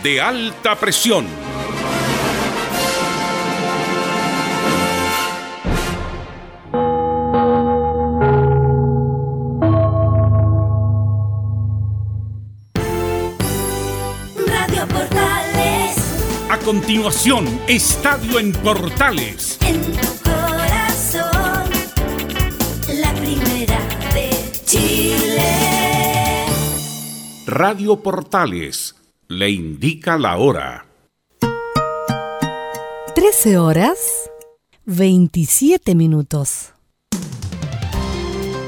de alta presión. Radio Portales, A continuación, Estadio en Portales. en tu corazón, la primera de Chile. Radio Portales le indica la hora. 13 horas 27 minutos.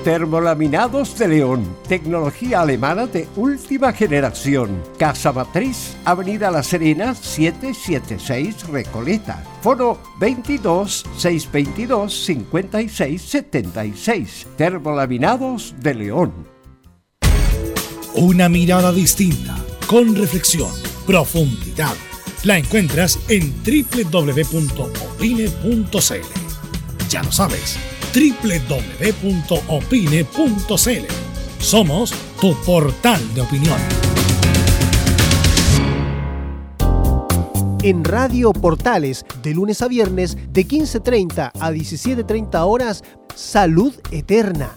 Termolaminados de León, tecnología alemana de última generación. Casa Matriz, Avenida La Serena, 776 Recoleta. Foro 22 622 56 76. Termolaminados de León. Una mirada distinta, con reflexión, profundidad. La encuentras en www.opine.cl. Ya lo sabes, www.opine.cl. Somos tu portal de opinión. en Radio Portales de lunes a viernes de 15.30 a 17.30 horas Salud Eterna,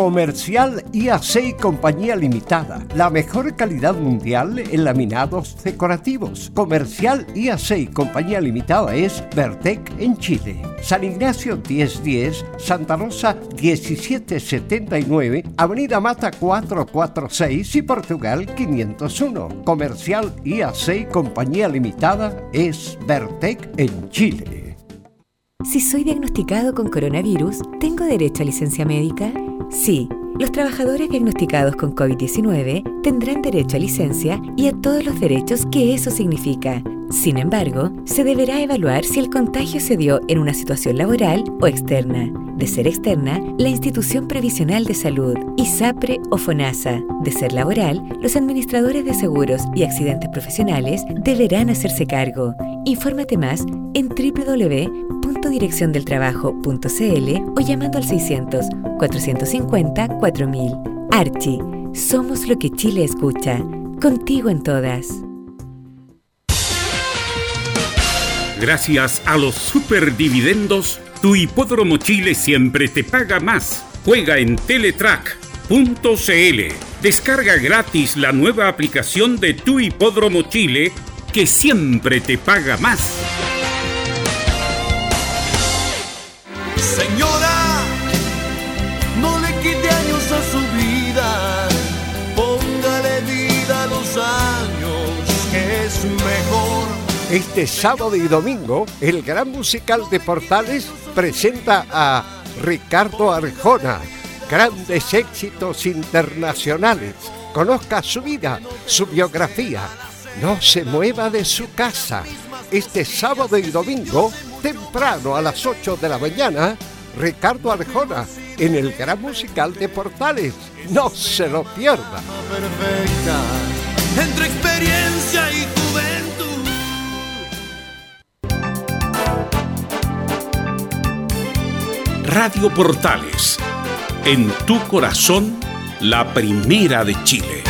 Comercial IAC Compañía Limitada. La mejor calidad mundial en laminados decorativos. Comercial IAC Compañía Limitada es Vertec en Chile. San Ignacio 1010, Santa Rosa 1779, Avenida Mata 446 y Portugal 501. Comercial IAC Compañía Limitada es Vertec en Chile. Si soy diagnosticado con coronavirus, ¿tengo derecho a licencia médica? Sí. Los trabajadores diagnosticados con COVID-19 tendrán derecho a licencia y a todos los derechos que eso significa. Sin embargo, se deberá evaluar si el contagio se dio en una situación laboral o externa. De ser externa, la Institución Previsional de Salud, ISAPRE o FONASA. De ser laboral, los administradores de seguros y accidentes profesionales deberán hacerse cargo. Infórmate más en www.direcciondeltrabajo.cl o llamando al 600 450 4000. Archie, somos lo que Chile escucha. Contigo en todas. Gracias a los superdividendos, tu hipódromo Chile siempre te paga más. Juega en Teletrack.cl. Descarga gratis la nueva aplicación de tu hipódromo Chile que siempre te paga más. Señora, no le quite años a su vida, póngale vida a los años, que es mejor. Este sábado y domingo, el gran musical de Portales presenta a Ricardo Arjona. Grandes éxitos internacionales. Conozca su vida, su biografía. No se mueva de su casa. Este sábado y domingo, temprano a las 8 de la mañana, Ricardo Arjona en el gran musical de Portales. No se lo pierda. Perfecta, entre experiencia y juventud. Radio Portales, en tu corazón, la primera de Chile.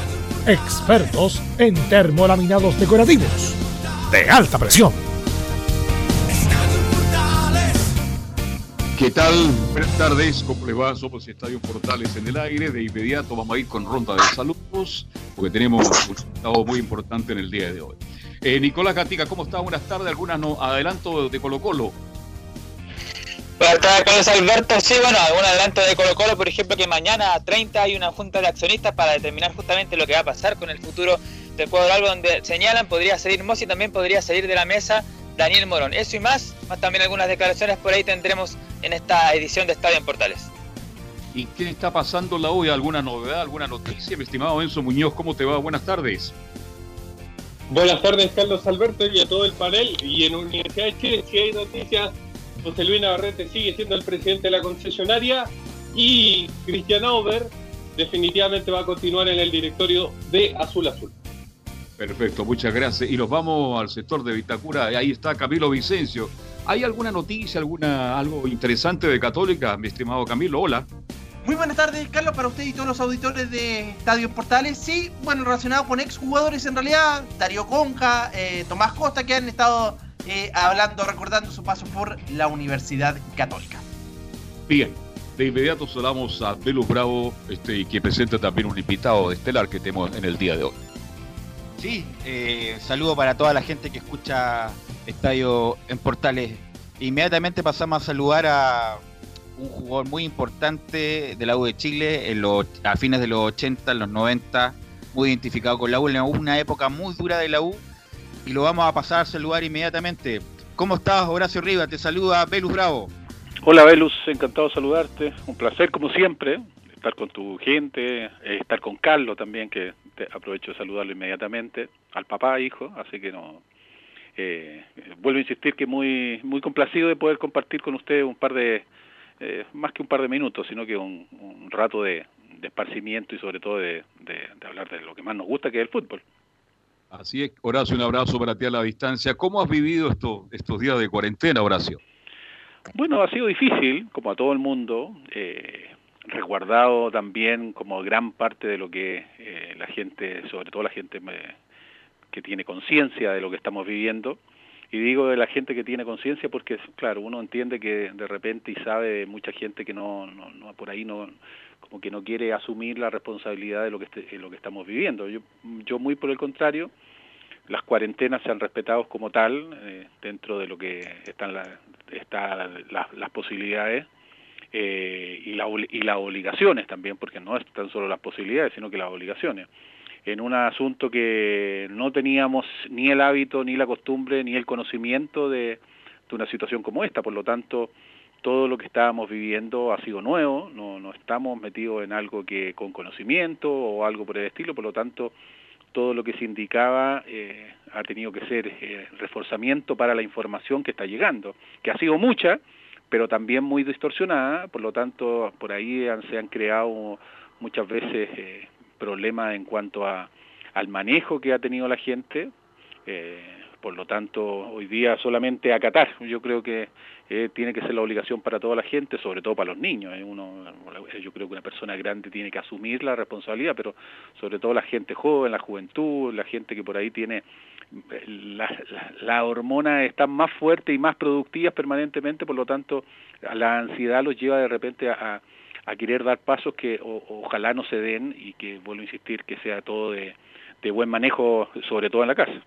Expertos en termolaminados decorativos de alta presión. ¿Qué tal? Buenas tardes, ¿cómo les va? Somos Estadio Portales en el aire. De inmediato vamos a ir con ronda de saludos, porque tenemos un resultado muy importante en el día de hoy. Eh, Nicolás Gatica, ¿cómo está? Buenas tardes. Algunas no, adelanto de Colo Colo. Buenas tardes, Carlos Alberto. Sí, bueno, algún adelanto de Colo Colo, por ejemplo, que mañana a 30 hay una junta de accionistas para determinar justamente lo que va a pasar con el futuro del cuadro algo donde señalan podría salir Mossi, también podría salir de la mesa Daniel Morón. Eso y más, más también algunas declaraciones por ahí tendremos en esta edición de Estadio en Portales. ¿Y qué está pasando en la U? ¿Alguna novedad, alguna noticia? Mi estimado Enzo Muñoz, ¿cómo te va? Buenas tardes. Buenas tardes, Carlos Alberto, y a todo el panel. Y en Universidad de Chile, si hay noticias, José Luis Navarrete sigue siendo el presidente de la concesionaria y Cristian Auber definitivamente va a continuar en el directorio de Azul Azul. Perfecto, muchas gracias. Y nos vamos al sector de Vitacura. Ahí está Camilo Vicencio. ¿Hay alguna noticia, alguna algo interesante de Católica, mi estimado Camilo? Hola. Muy buenas tardes, Carlos, para usted y todos los auditores de Estadio Portales. Sí, bueno, relacionado con exjugadores en realidad, Darío Conca, eh, Tomás Costa, que han estado eh, hablando, recordando su paso por la Universidad Católica. Bien, de inmediato saludamos a Velus Bravo, este, que presenta también un invitado estelar que tenemos en el día de hoy. Sí, eh, saludo para toda la gente que escucha Estadio en Portales. Inmediatamente pasamos a saludar a un jugador muy importante de la U de Chile en los, a fines de los 80, en los 90, muy identificado con la U, en una época muy dura de la U, y lo vamos a pasar a saludar inmediatamente. ¿Cómo estás, Horacio Rivas? Te saluda Velus Bravo. Hola, Velus, encantado de saludarte. Un placer, como siempre, estar con tu gente, eh, estar con Carlos también, que te aprovecho de saludarlo inmediatamente, al papá, hijo, así que no. Eh, vuelvo a insistir que muy muy complacido de poder compartir con ustedes un par de, eh, más que un par de minutos, sino que un, rato de, de, esparcimiento y sobre todo de, hablar de lo que más nos gusta, que es el fútbol. Así es, Horacio, un abrazo para ti a la distancia. ¿Cómo has vivido esto, estos días de cuarentena, Horacio? Bueno, ha sido difícil, como a todo el mundo, eh, resguardado también como gran parte de lo que eh, la gente, sobre todo la gente me, que tiene conciencia de lo que estamos viviendo. Y digo de la gente que tiene conciencia porque, claro, uno entiende que de repente y sabe mucha gente que no, no, no por ahí no, como que no quiere asumir la responsabilidad de lo que, este, lo que estamos viviendo. Yo, yo muy por el contrario, las cuarentenas se han respetado como tal, eh, dentro de lo que están la, está la, las posibilidades eh, y, y las obligaciones también, porque no es tan solo las posibilidades, sino que las obligaciones en un asunto que no teníamos ni el hábito, ni la costumbre, ni el conocimiento de, de, una situación como esta. Por lo tanto, todo lo que estábamos viviendo ha sido nuevo, no, no estamos metidos en algo que con conocimiento o algo por el estilo, por lo tanto, todo lo que se indicaba eh, ha tenido que ser eh, reforzamiento para la información que está llegando, que ha sido mucha, pero también muy distorsionada, por lo tanto, por ahí se han creado muchas veces eh, problemas en cuanto al manejo que ha tenido la gente, Por lo tanto, hoy día solamente acatar. Yo creo que tiene que ser la obligación para toda la gente, sobre todo para los niños. ¿eh? Uno, yo creo que una persona grande tiene que asumir la responsabilidad, pero sobre todo la gente joven, la juventud, la gente que por ahí tiene la, la, la hormona están más fuertes y más productivas permanentemente, por lo tanto la ansiedad los lleva de repente a, a querer dar pasos que o, ojalá no se den y que, vuelvo a insistir, que sea todo de, de buen manejo, sobre todo en la casa.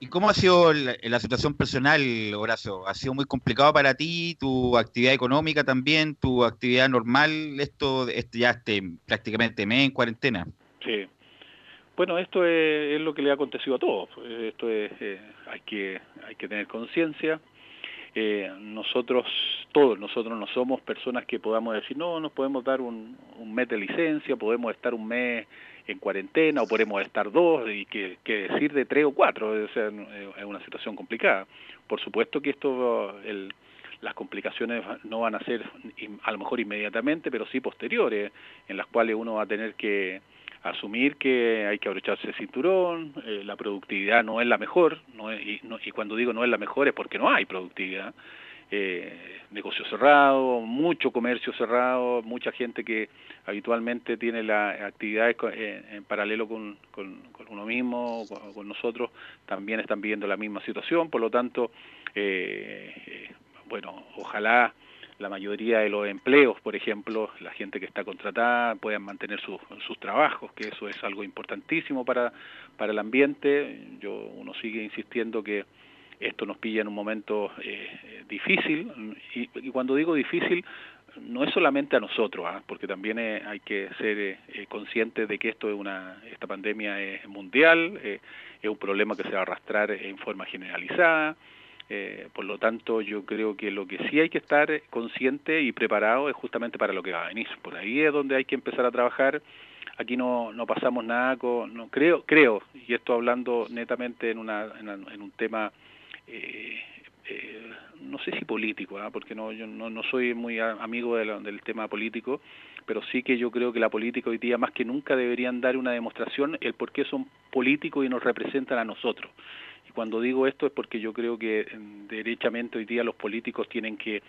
¿Y cómo ha sido la, situación personal, Horacio? ¿Ha sido muy complicado para ti, tu actividad económica también, tu actividad normal, esto, esto ya este, prácticamente mes en cuarentena? Sí. Bueno, esto es, es, lo que le ha acontecido a todos. Esto es, eh, hay que hay que tener conciencia. Eh, nosotros, todos nosotros no somos personas que podamos decir, no, nos podemos dar un mes de licencia, podemos estar un mes en cuarentena o podemos estar dos y que, que decir de tres o cuatro, es una situación complicada. Por supuesto que esto, el, las complicaciones no van a ser a lo mejor inmediatamente, pero sí posteriores, en las cuales uno va a tener que asumir que hay que abrocharse el cinturón, eh, la productividad no es la mejor, no es, y, no, y, cuando digo no es la mejor es porque no hay productividad, eh, negocio cerrado, mucho comercio cerrado, mucha gente que habitualmente tiene las actividades en, en paralelo con, con, con, uno mismo, con, con, nosotros, también están viviendo la misma situación, por lo tanto, eh, bueno, ojalá la mayoría de los empleos, por ejemplo, la gente que está contratada puedan mantener sus, sus trabajos, que eso es algo importantísimo para, para el ambiente. Yo uno sigue insistiendo que esto nos pilla en un momento eh, difícil y, cuando digo difícil no es solamente a nosotros, ¿eh? porque también eh, hay que ser eh, conscientes de que esto es una esta pandemia es mundial, es un problema que se va a arrastrar en forma generalizada. Por lo tanto, yo creo que lo que sí hay que estar consciente y preparado es justamente para lo que va a venir. Por ahí es donde hay que empezar a trabajar. Aquí no, no pasamos nada con, no creo, creo, y esto hablando netamente en, una, en un tema, eh, eh, no sé si político, ¿eh? porque no, yo no, no soy muy amigo de del tema político, pero sí que yo creo que la política hoy día más que nunca deberían dar una demostración el por qué son políticos y nos representan a nosotros cuando digo esto es porque yo creo que derechamente hoy día los políticos tienen que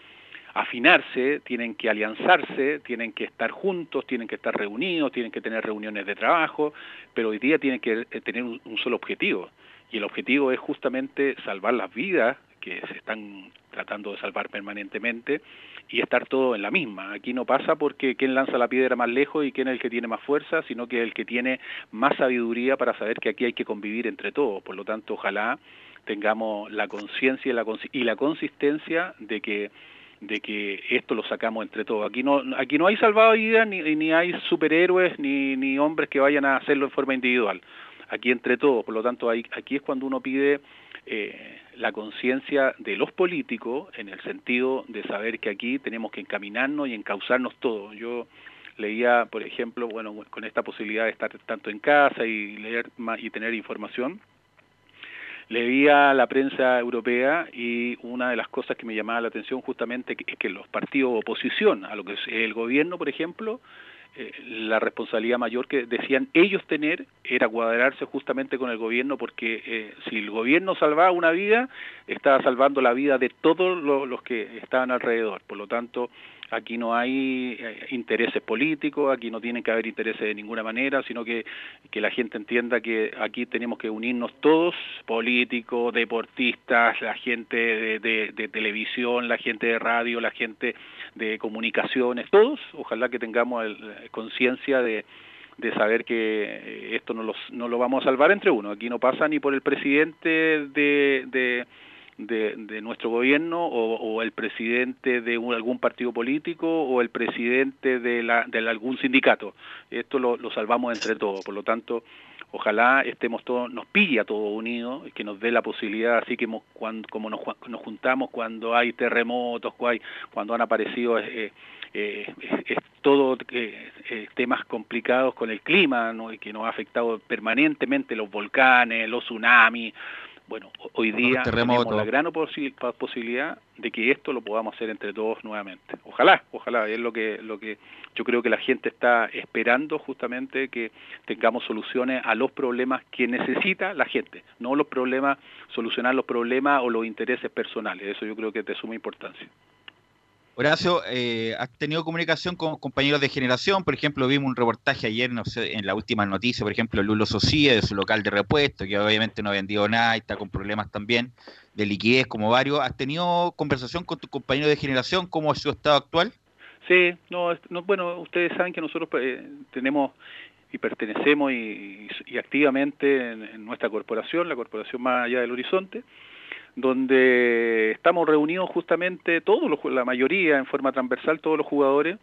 afinarse, tienen que alianzarse, tienen que estar juntos, tienen que estar reunidos, tienen que tener reuniones de trabajo, pero hoy día tienen que tener un, un solo objetivo, y el objetivo es justamente salvar las vidas que se están tratando de salvar permanentemente y estar todo en la misma. Aquí no pasa porque quién lanza la piedra más lejos y quién es el que tiene más fuerza, sino que el que tiene más sabiduría para saber que aquí hay que convivir entre todos. Por lo tanto, ojalá tengamos la conciencia y la, consistencia de que de que esto lo sacamos entre todos. Aquí no aquí no hay salvavidas ni, ni hay superhéroes ni, ni hombres que vayan a hacerlo en forma individual. Aquí entre todos, por lo tanto, aquí es cuando uno pide eh, la conciencia de los políticos en el sentido de saber que aquí tenemos que encaminarnos y encauzarnos todos. Yo leía, por ejemplo, bueno, con esta posibilidad de estar tanto en casa y leer y tener información, leía la prensa europea y una de las cosas que me llamaba la atención justamente es que los partidos oposición a lo que es el gobierno, por ejemplo, eh, la responsabilidad mayor que decían ellos tener era cuadrarse justamente con el gobierno porque eh, si el gobierno salvaba una vida, estaba salvando la vida de todos los, los que estaban alrededor. Por lo tanto, aquí no hay eh, intereses políticos, aquí no tienen que haber intereses de ninguna manera, sino que, que la gente entienda que aquí tenemos que unirnos todos, políticos, deportistas, la gente de, de, televisión, la gente de radio, la gente de comunicaciones, todos, ojalá que tengamos conciencia de, de saber que esto no, los, no lo vamos a salvar entre uno. Aquí no pasa ni por el presidente de, de, de, nuestro gobierno o, o, el presidente de algún partido político o el presidente de, la, de algún sindicato. Esto lo, salvamos entre todos. Por lo tanto, ojalá estemos todos, nos pille a todos unidos, que nos dé la posibilidad, así que cuando, como nos, juntamos cuando hay terremotos, cuando, han aparecido eh, eh, todo eh, eh, temas complicados con el clima, que nos ha afectado permanentemente los volcanes, los tsunamis, Bueno, hoy día terremotos. tenemos la gran posi- posibilidad de que esto lo podamos hacer entre todos nuevamente. Ojalá, ojalá, es lo que, lo que yo creo que la gente está esperando justamente que tengamos soluciones a los problemas que necesita la gente, no los problemas, solucionar los problemas o los intereses personales. Eso yo creo que es de suma importancia. Horacio, eh, ¿has tenido comunicación con compañeros de generación? Por ejemplo, vimos un reportaje ayer, no sé, en la última noticia, por ejemplo, Lulo Socia de su local de repuesto, que obviamente no ha vendido nada y está con problemas también de liquidez como varios. ¿Has tenido conversación con tu compañero de generación? ¿Cómo es su estado actual? Sí, no, no, bueno, ustedes saben que nosotros eh, tenemos y pertenecemos y, y- y activamente en, en nuestra corporación, la corporación más allá del horizonte, donde estamos reunidos justamente todos la mayoría en forma transversal, todos los jugadores,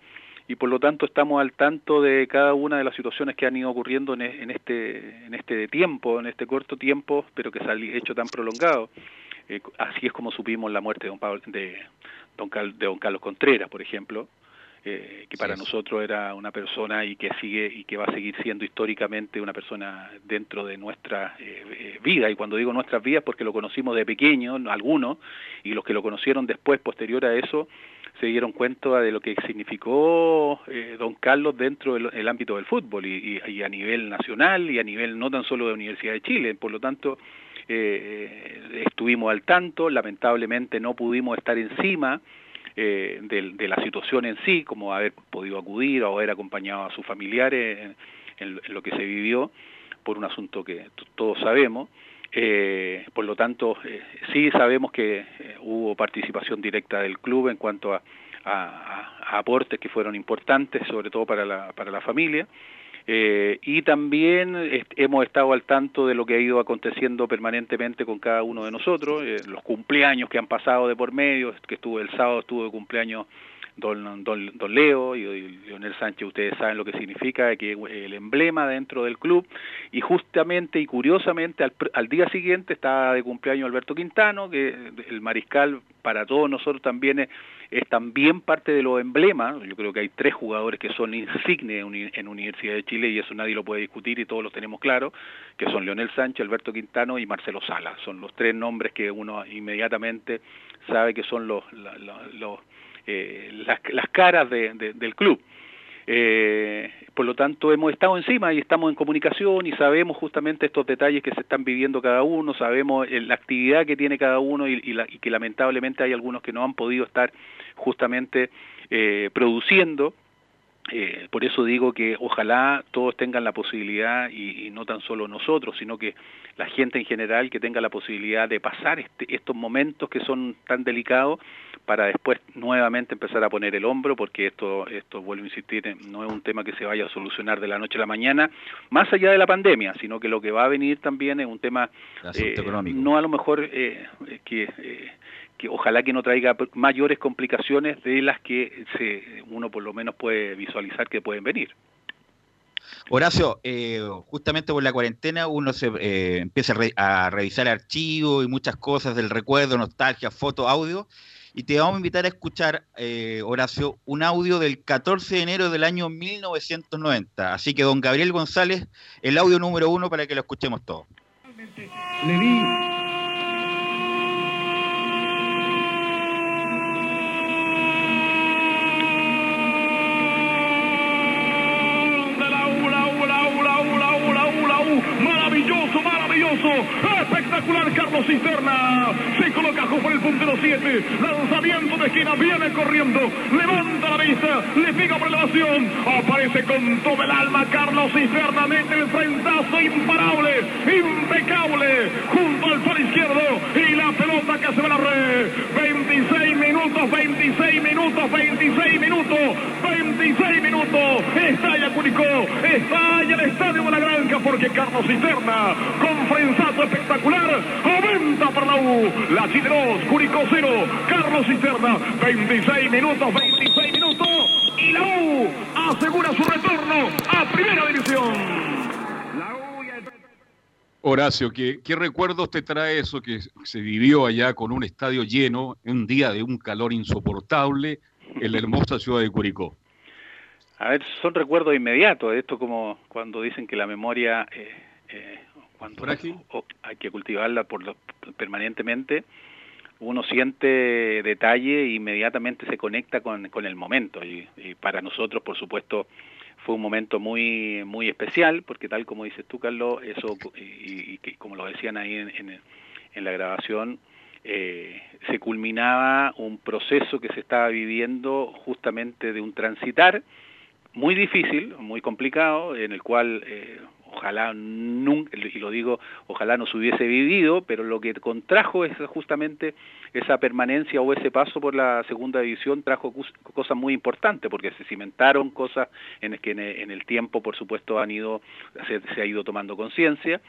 y por lo tanto estamos al tanto de cada una de las situaciones que han ido ocurriendo en, e- en este en este tiempo, en este corto tiempo, pero que se ha hecho tan prolongado. Eh, así es como supimos la muerte de don, de don Carlos Contreras, por ejemplo, eh, que para nosotros era una persona y que sigue y que va a seguir siendo históricamente una persona dentro de nuestra eh, eh, vida. Y cuando digo nuestras vidas porque lo conocimos de pequeño algunos y los que lo conocieron después posterior a eso se dieron cuenta de lo que significó eh, don Carlos dentro del el ámbito del fútbol y, y- y a nivel nacional y a nivel no tan solo de Universidad de Chile. Por lo tanto eh, estuvimos al tanto lamentablemente no pudimos estar encima eh, de, la situación en sí, como haber podido acudir o haber acompañado a sus familiares en, lo que se vivió por un asunto que todos sabemos. Eh, por lo tanto, eh, sí sabemos que hubo participación directa del club en cuanto a, a- a aportes que fueron importantes, sobre todo para la, para la familia. Eh, y también hemos estado al tanto de lo que ha ido aconteciendo permanentemente con cada uno de nosotros, eh, los cumpleaños que han pasado de por medio, que estuvo el sábado estuvo de cumpleaños don, don, don Leo y, y Leonel Sánchez, ustedes saben lo que significa, que el emblema dentro del club, y justamente y curiosamente al, al día siguiente estaba de cumpleaños Alberto Quintano, que el mariscal para todos nosotros también es, también parte de los emblemas, yo creo que hay tres jugadores que son insignes en, uni- en Universidad de Chile y eso nadie lo puede discutir y todos lo tenemos claro, que son Leonel Sánchez, Alberto Quintano y Marcelo Sala, son los tres nombres que uno inmediatamente sabe que son los, los eh, las, las caras de- de- del club. Eh, por lo tanto, hemos estado encima y estamos en comunicación y sabemos justamente estos detalles que se están viviendo cada uno, sabemos eh, la actividad que tiene cada uno y, la- y que lamentablemente hay algunos que no han podido estar justamente produciendo. Eh, por eso digo que ojalá todos tengan la posibilidad, y, y no tan solo nosotros, sino que la gente en general que tenga la posibilidad de pasar este- estos momentos que son tan delicados para después nuevamente empezar a poner el hombro, porque esto, esto vuelvo a insistir, eh, no es un tema que se vaya a solucionar de la noche a la mañana, más allá de la pandemia, sino que lo que va a venir también es un tema, eh, económico. no a lo mejor eh, eh, que... que ojalá que no traiga mayores complicaciones de las que se, uno por lo menos puede visualizar que pueden venir. Horacio, eh, justamente por la cuarentena uno se eh, empieza a, re- a revisar archivos y muchas cosas del recuerdo, nostalgia, foto, audio. Y te vamos a invitar a escuchar, eh, Horacio, un audio del 14 de enero del año 1990. Así que, don Gabriel González, el audio número uno para que lo escuchemos todos. Le vi Oh! Espectacular Carlos Cisterna. Se coloca por el puntero 7. Lanzamiento de esquina, viene corriendo. Levanta la vista, le pega por elevación. Aparece con todo el alma Carlos Cisterna. Mete el frentazo imparable, impecable. Junto al palo izquierdo. Y la pelota que se va a la red. 26 minutos, 26 minutos, 26 minutos, 26 minutos. Estalla Curicó, estalla el estadio de la Granja porque Carlos Cisterna, con frenzazo espectacular, aumenta para la U. La Chile 2, Curicó 0, Carlos Cisterna, 26 minutos, 26 minutos. Y la U asegura su retorno a Primera División. Horacio, ¿qué, ¿qué recuerdos te trae eso que se vivió allá con un estadio lleno, un día de un calor insoportable en la hermosa ciudad de Curicó? A ver, son recuerdos inmediatos, esto como cuando dicen que la memoria... eh, eh, cuando, hay que cultivarla por lo- permanentemente, uno siente detalle e inmediatamente se conecta con, con el momento. Y, y para nosotros, por supuesto, fue un momento muy muy especial, porque tal como dices tú, Carlos, eso, y, como lo decían ahí en, en- en la grabación, eh, se culminaba un proceso que se estaba viviendo justamente de un transitar muy difícil, muy complicado, en el cual eh, ojalá nunca, y lo digo, ojalá no se hubiese vivido, pero lo que contrajo es justamente esa permanencia o ese paso por la segunda división trajo cosas muy importantes, porque se cimentaron cosas en que en en el tiempo, por supuesto, han ido, se, ha ido tomando conciencia,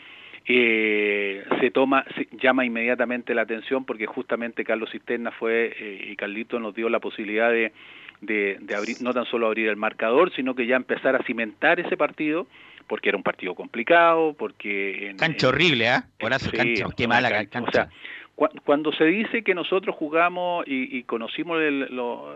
eh, se toma, llama inmediatamente la atención porque justamente Carlos Cisterna fue eh, y Carlito nos dio la posibilidad de, de, de abrir, no tan solo abrir el marcador, sino que ya empezar a cimentar ese partido, porque era un partido complicado, porque... En, Cancha horrible, ¿ah? Horacio, sí, cancha, qué mala can- cancha. O sea, cu- cuando se dice que nosotros jugamos y, y conocimos el, lo,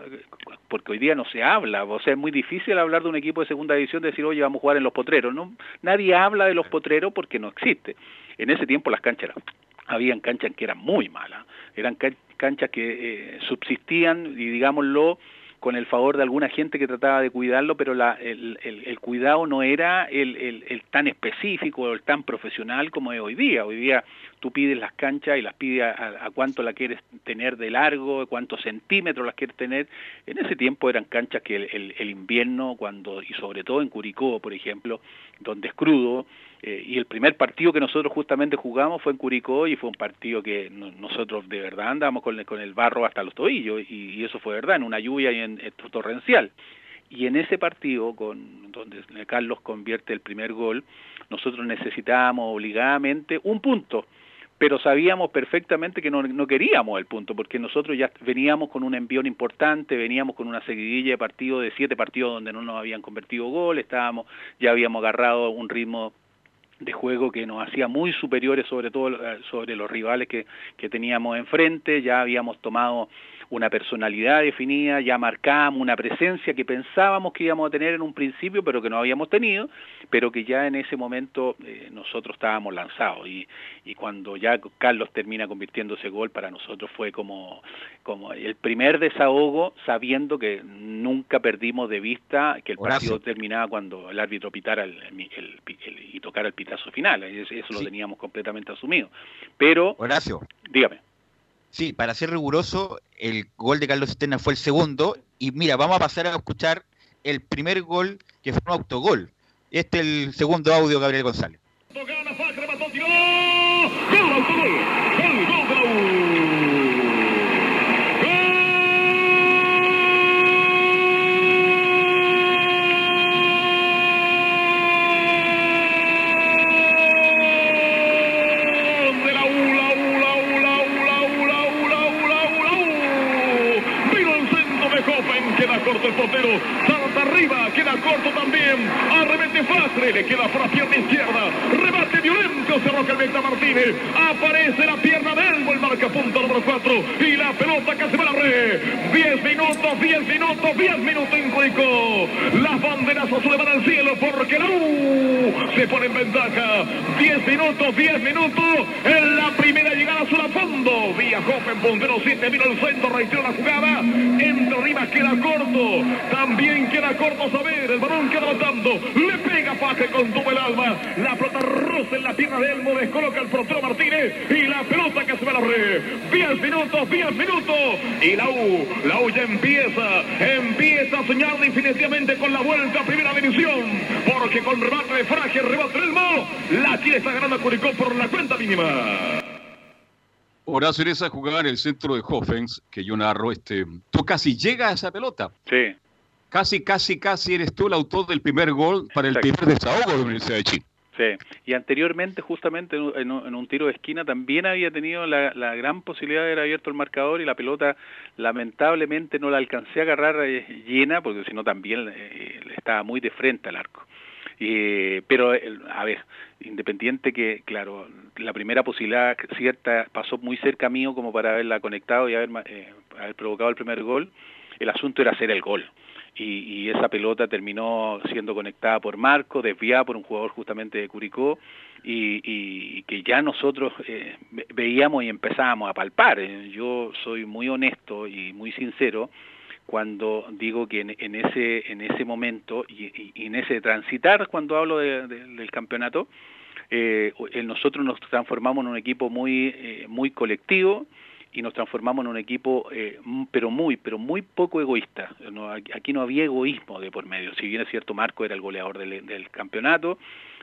porque hoy día no se habla, o sea, es muy difícil hablar de un equipo de segunda división, decir, oye, vamos a jugar en los potreros, no, nadie habla de los potreros porque no existe. En ese tiempo las canchas eran, habían canchas que eran muy malas, eran can- canchas que eh, subsistían y digámoslo con el favor de alguna gente que trataba de cuidarlo, pero la, el, el- el cuidado no era el, el- tan específico o el tan profesional como es hoy día. Hoy día tú pides las canchas y las pides a, cuánto la quieres tener de largo, cuántos centímetros las quieres tener. En ese tiempo eran canchas que el invierno, cuando y sobre todo en Curicó, por ejemplo, donde es crudo, eh, y el primer partido que nosotros justamente jugamos fue en Curicó y fue un partido que no- nosotros de verdad andábamos con, el- con el barro hasta los tobillos y, eso fue verdad, en una lluvia y en, en torrencial. Y en ese partido, donde Carlos convierte el primer gol, nosotros necesitábamos obligadamente un punto, pero sabíamos perfectamente que no, no queríamos el punto, porque nosotros ya veníamos con un envión importante, veníamos con una seguidilla de partidos, de siete partidos donde no nos habían convertido gol, estábamos, ya habíamos agarrado un ritmo de juego que nos hacía muy superiores sobre todo eh, sobre los rivales que, que teníamos enfrente, ya habíamos tomado una personalidad definida, ya marcábamos una presencia que pensábamos que íbamos a tener en un principio, pero que no habíamos tenido, pero que ya en ese momento eh, nosotros estábamos lanzados. Y, y cuando ya Carlos termina convirtiendo ese gol, para nosotros fue como, como el primer desahogo, sabiendo que nunca perdimos de vista que el Horacio. partido terminaba cuando el árbitro pitara el, el- el- el- y tocara el pitazo final. Eso, eso lo teníamos completamente asumido. Pero, Horacio. dígame. Sí, para ser riguroso, el gol de Carlos Cisterna fue el segundo. Y mira, vamos a pasar a escuchar el primer gol que fue un autogol. Este es el segundo audio, Gabriel González. Salta arriba, queda corto también. Arremete Facre, le queda por la pierna izquierda. Rebate violento, roca el Vecta Martínez. Aparece la pierna de Elmo, el marca punto número 4. Y la pelota que se va red. 10 minutos, 10 minutos, 10 minutos en Curicó. Las banderas azules van al cielo porque la U se pone en ventaja. 10 minutos, 10 minutos. En la primera llegada azul a fondo. Vía Hoffen, puntero 7, vino el centro, reiteró la jugada. Entre arriba queda corto. También queda corto saber. El balón queda botando. Le pega Paje con todo el alma. La pelota roza en la pierna de Elmo. Descoloca el portero Martínez. Y la pelota que se va a la red. 10 minutos, 10 minutos. Y la U, la U ya empieza. Empieza a soñar definitivamente con la vuelta a primera división. Porque con remate de Fraje, rebate Elmo. La Chile está ganando a Curicó por la cuenta mínima. Horacio, en esa jugada en el centro de Hoffens, que yo narro, este, tú casi llegas a esa pelota. Sí. Casi, casi, casi eres tú el autor del primer gol para el Exacto. primer desahogo de la Universidad de Chile. Sí, y anteriormente justamente en un, tiro de esquina también había tenido la, gran posibilidad de haber abierto el marcador y la pelota lamentablemente no la alcancé a agarrar eh, llena porque si no también eh, estaba muy de frente al arco. Eh, pero, a ver, independiente que, claro, la primera posibilidad cierta pasó muy cerca mío como para haberla conectado y haber, eh, haber provocado el primer gol, el asunto era hacer el gol. Y, esa pelota terminó siendo conectada por Marco, desviada por un jugador justamente de Curicó, y, que ya nosotros eh, ve- veíamos y empezábamos a palpar. Eh, Yo soy muy honesto y muy sincero cuando digo que en, ese en ese momento y, en ese transitar cuando hablo de- de- del campeonato eh, nosotros nos transformamos en un equipo muy muy colectivo y nos transformamos en un equipo eh, pero muy pero muy poco egoísta. Aquí no había egoísmo de por medio. Si bien es cierto Marco era el goleador del, campeonato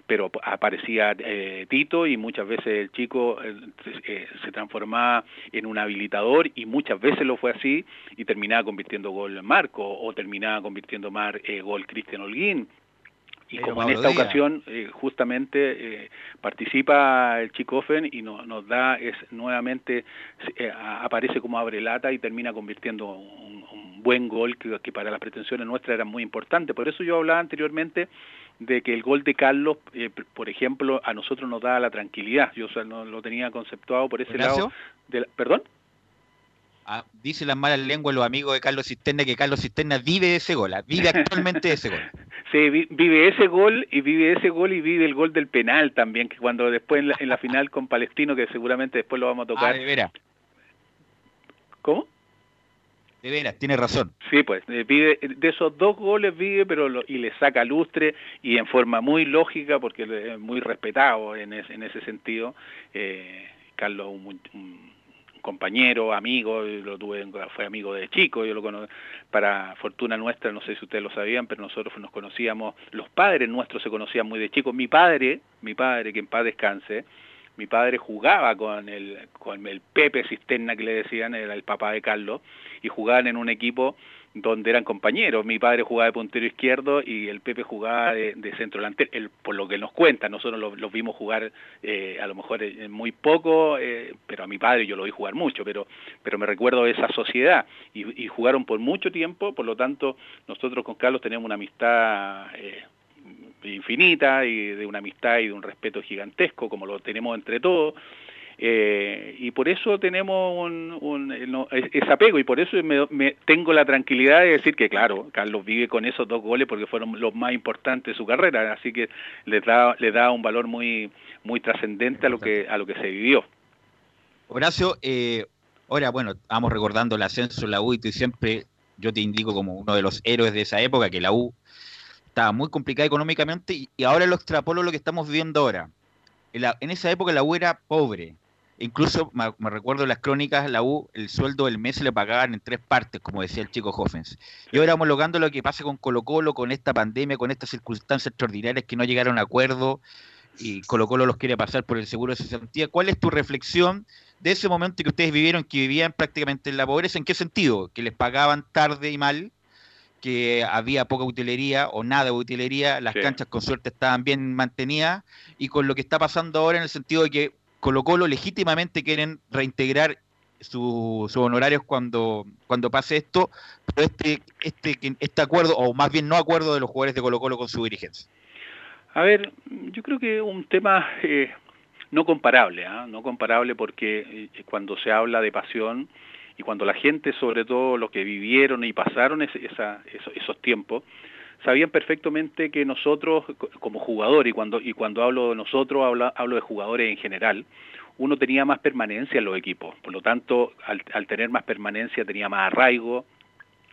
pero ap- aparecía eh, Tito y muchas veces el chico eh, se transformaba en un habilitador y muchas veces lo fue así y terminaba convirtiendo gol Marco o terminaba convirtiendo mar, eh, gol Cristian Holguín y como en esta ocasión eh, justamente eh, participa el Chico Offen y no- nos da es nuevamente eh, aparece como abre lata y termina convirtiendo un, un buen gol que, que para las pretensiones nuestras era muy importante. Por eso yo hablaba anteriormente de que el gol de Carlos, por ejemplo, a nosotros nos da la tranquilidad. Yo o sea, no lo tenía conceptuado por ese Ignacio. lado. de la- ¿Perdón? Ah, dice las malas lenguas los amigos de Carlos Cisterna que Carlos Cisterna vive de ese gol, ah, vive actualmente de ese gol. Sí, vive ese gol y vive ese gol y vive el gol del penal también, que cuando después en la, en la final con Palestino, que seguramente después lo vamos a Ah, tocar. de veras, ¿Cómo? de veras, tiene razón. Sí, pues eh, vive de esos dos goles vive, pero lo- y le saca lustre y en forma muy lógica porque es muy respetado en, es- en ese sentido. Eh, Carlos un, muy- un compañero, amigo, lo tuve, fue amigo de chico, yo lo cono- para fortuna nuestra, no sé si ustedes lo sabían, pero nosotros nos conocíamos, los padres nuestros se conocían muy de chicos. Mi padre, mi padre, que en paz descanse, mi padre jugaba con el, con el Pepe Cisterna que le decían, era el papá de Carlos, y jugaban en un equipo donde eran compañeros. Mi padre jugaba de puntero izquierdo y el Pepe jugaba de, de centro delantero. Por lo que nos cuenta, nosotros los vimos jugar eh, a lo mejor eh, muy poco, eh, pero a mi padre yo lo vi jugar mucho, pero, pero me recuerdo de esa sociedad. Y, y jugaron por mucho tiempo, por lo tanto nosotros con Carlos teníamos una amistad... eh, infinita y de una amistad y de un respeto gigantesco como lo tenemos entre todos eh, y por eso tenemos un, un- eh, no, ese apego y por eso me, me- tengo la tranquilidad de decir que claro, Carlos vive con esos dos goles porque fueron los más importantes de su carrera, así que le da, le da un valor muy, muy trascendente a lo que, a lo que se vivió. Horacio, eh, ahora, bueno, vamos recordando el ascenso la U y tú siempre, yo te indico como uno de los héroes de esa época, que la U estaba muy complicada económicamente y, y ahora lo extrapolo lo que estamos viviendo ahora. En, la- en esa época la U era pobre. Incluso me, recuerdo en las crónicas, la U, el sueldo del mes se le pagaban en tres partes, como decía el chico Hoffens. Y ahora homologando lo que pasa con Colo Colo, con esta pandemia, con estas circunstancias extraordinarias que no llegaron a acuerdo y Colo Colo los quiere pasar por el seguro de cesantía. ¿Cuál es tu reflexión de ese momento que ustedes vivieron, que vivían prácticamente en la pobreza? ¿En qué sentido? ¿Que les pagaban tarde y mal? que había poca utilería o nada de utilería, las Sí. canchas con suerte estaban bien mantenidas, y con lo que está pasando ahora en el sentido de que Colo Colo legítimamente quieren reintegrar su- sus honorarios cuando, cuando pase esto, pero este, este, este acuerdo, o más bien no acuerdo de los jugadores de Colo Colo con su dirigencia. A ver, yo creo que un tema eh, no comparable, ¿ah? no comparable porque eh, cuando se habla de pasión y cuando la gente, sobre todo los que vivieron y pasaron ese- esa- esos tiempos, sabían perfectamente que nosotros co- como jugador y cuando y cuando hablo de nosotros hablo, hablo de jugadores en general uno tenía más permanencia en los equipos por lo tanto al, al tener más permanencia tenía más arraigo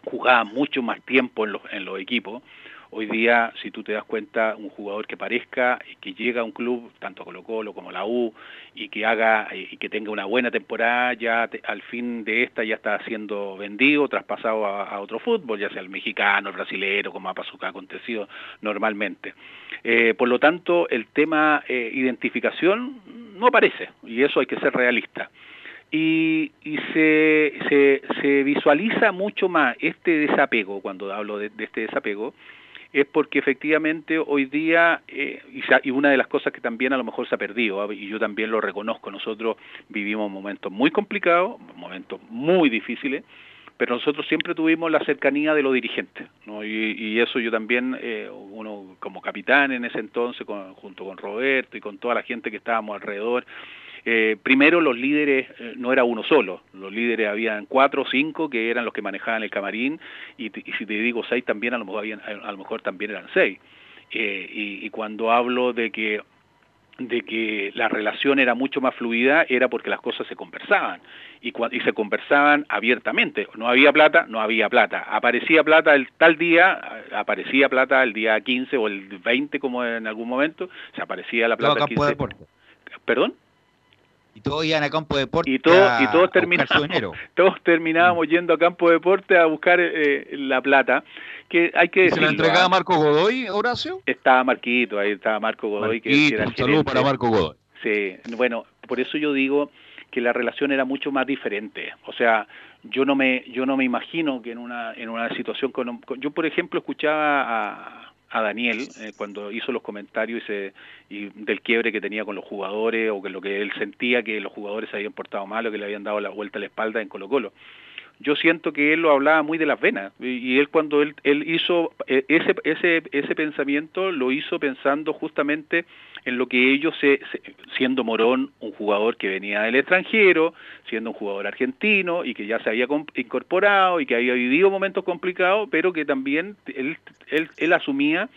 jugaba mucho más tiempo en los, en los equipos. Hoy día, si tú te das cuenta, un jugador que parezca y que llega a un club, tanto Colo Colo como la U, y que haga y que tenga una buena temporada, ya al fin de esta ya está siendo vendido, traspasado a, a otro fútbol, ya sea el mexicano, el brasilero, como ha pasado, ha acontecido normalmente. Eh, por lo tanto, el tema eh, identificación no aparece, y eso hay que ser realista y, se, se, visualiza mucho más este desapego, cuando hablo de este desapego, es porque efectivamente hoy día, eh, y, una de las cosas que también a lo mejor se ha perdido, ¿ah? y yo también lo reconozco, nosotros vivimos momentos muy complicados, momentos muy difíciles, pero nosotros siempre tuvimos la cercanía de los dirigentes, ¿no? y, eso yo también, eh, uno como capitán en ese entonces, junto con Roberto y con toda la gente que estábamos alrededor, eh, primero los líderes eh, no era uno solo, los líderes habían cuatro o cinco que eran los que manejaban el camarín y, si te digo seis también a lo mejor, habían- a lo mejor también eran seis. Eh, y, y cuando hablo de que de que la relación era mucho más fluida era porque las cosas se conversaban y, y se conversaban abiertamente. No había plata, no había plata. Aparecía plata el tal día, aparecía plata el día 15 o el 20 como en algún momento, se aparecía la plata el campo de 15. deporte. ¿Perdón? Y todos iban a campo de deporte Y, todo, a- y todos, a terminábamos, todos terminábamos yendo a campo de deporte a buscar eh, la plata, que hay que ¿Y se la decirlo, entregaba ¿ah? Marco Godoy, Horacio? Estaba Marquito, ahí estaba Marco Godoy, que- era el un saludo gerente. para Marco Godoy. Sí, bueno, por eso yo digo que la relación era mucho más diferente. O sea, yo no me yo no me imagino que en una en una situación con, con- yo por ejemplo escuchaba a, a Daniel eh, cuando hizo los comentarios y, se- y del quiebre que tenía con los jugadores o que lo que él sentía que los jugadores se habían portado mal o que le habían dado la vuelta a la espalda en Colo Colo yo siento que él lo hablaba muy de las venas y, él cuando él, él hizo eh, ese, ese, ese pensamiento lo hizo pensando justamente en lo que ellos, se, se- siendo Morón un jugador que venía del extranjero, siendo un jugador argentino y que ya se había incorporado y que había vivido momentos complicados, pero que también él, él, él asumía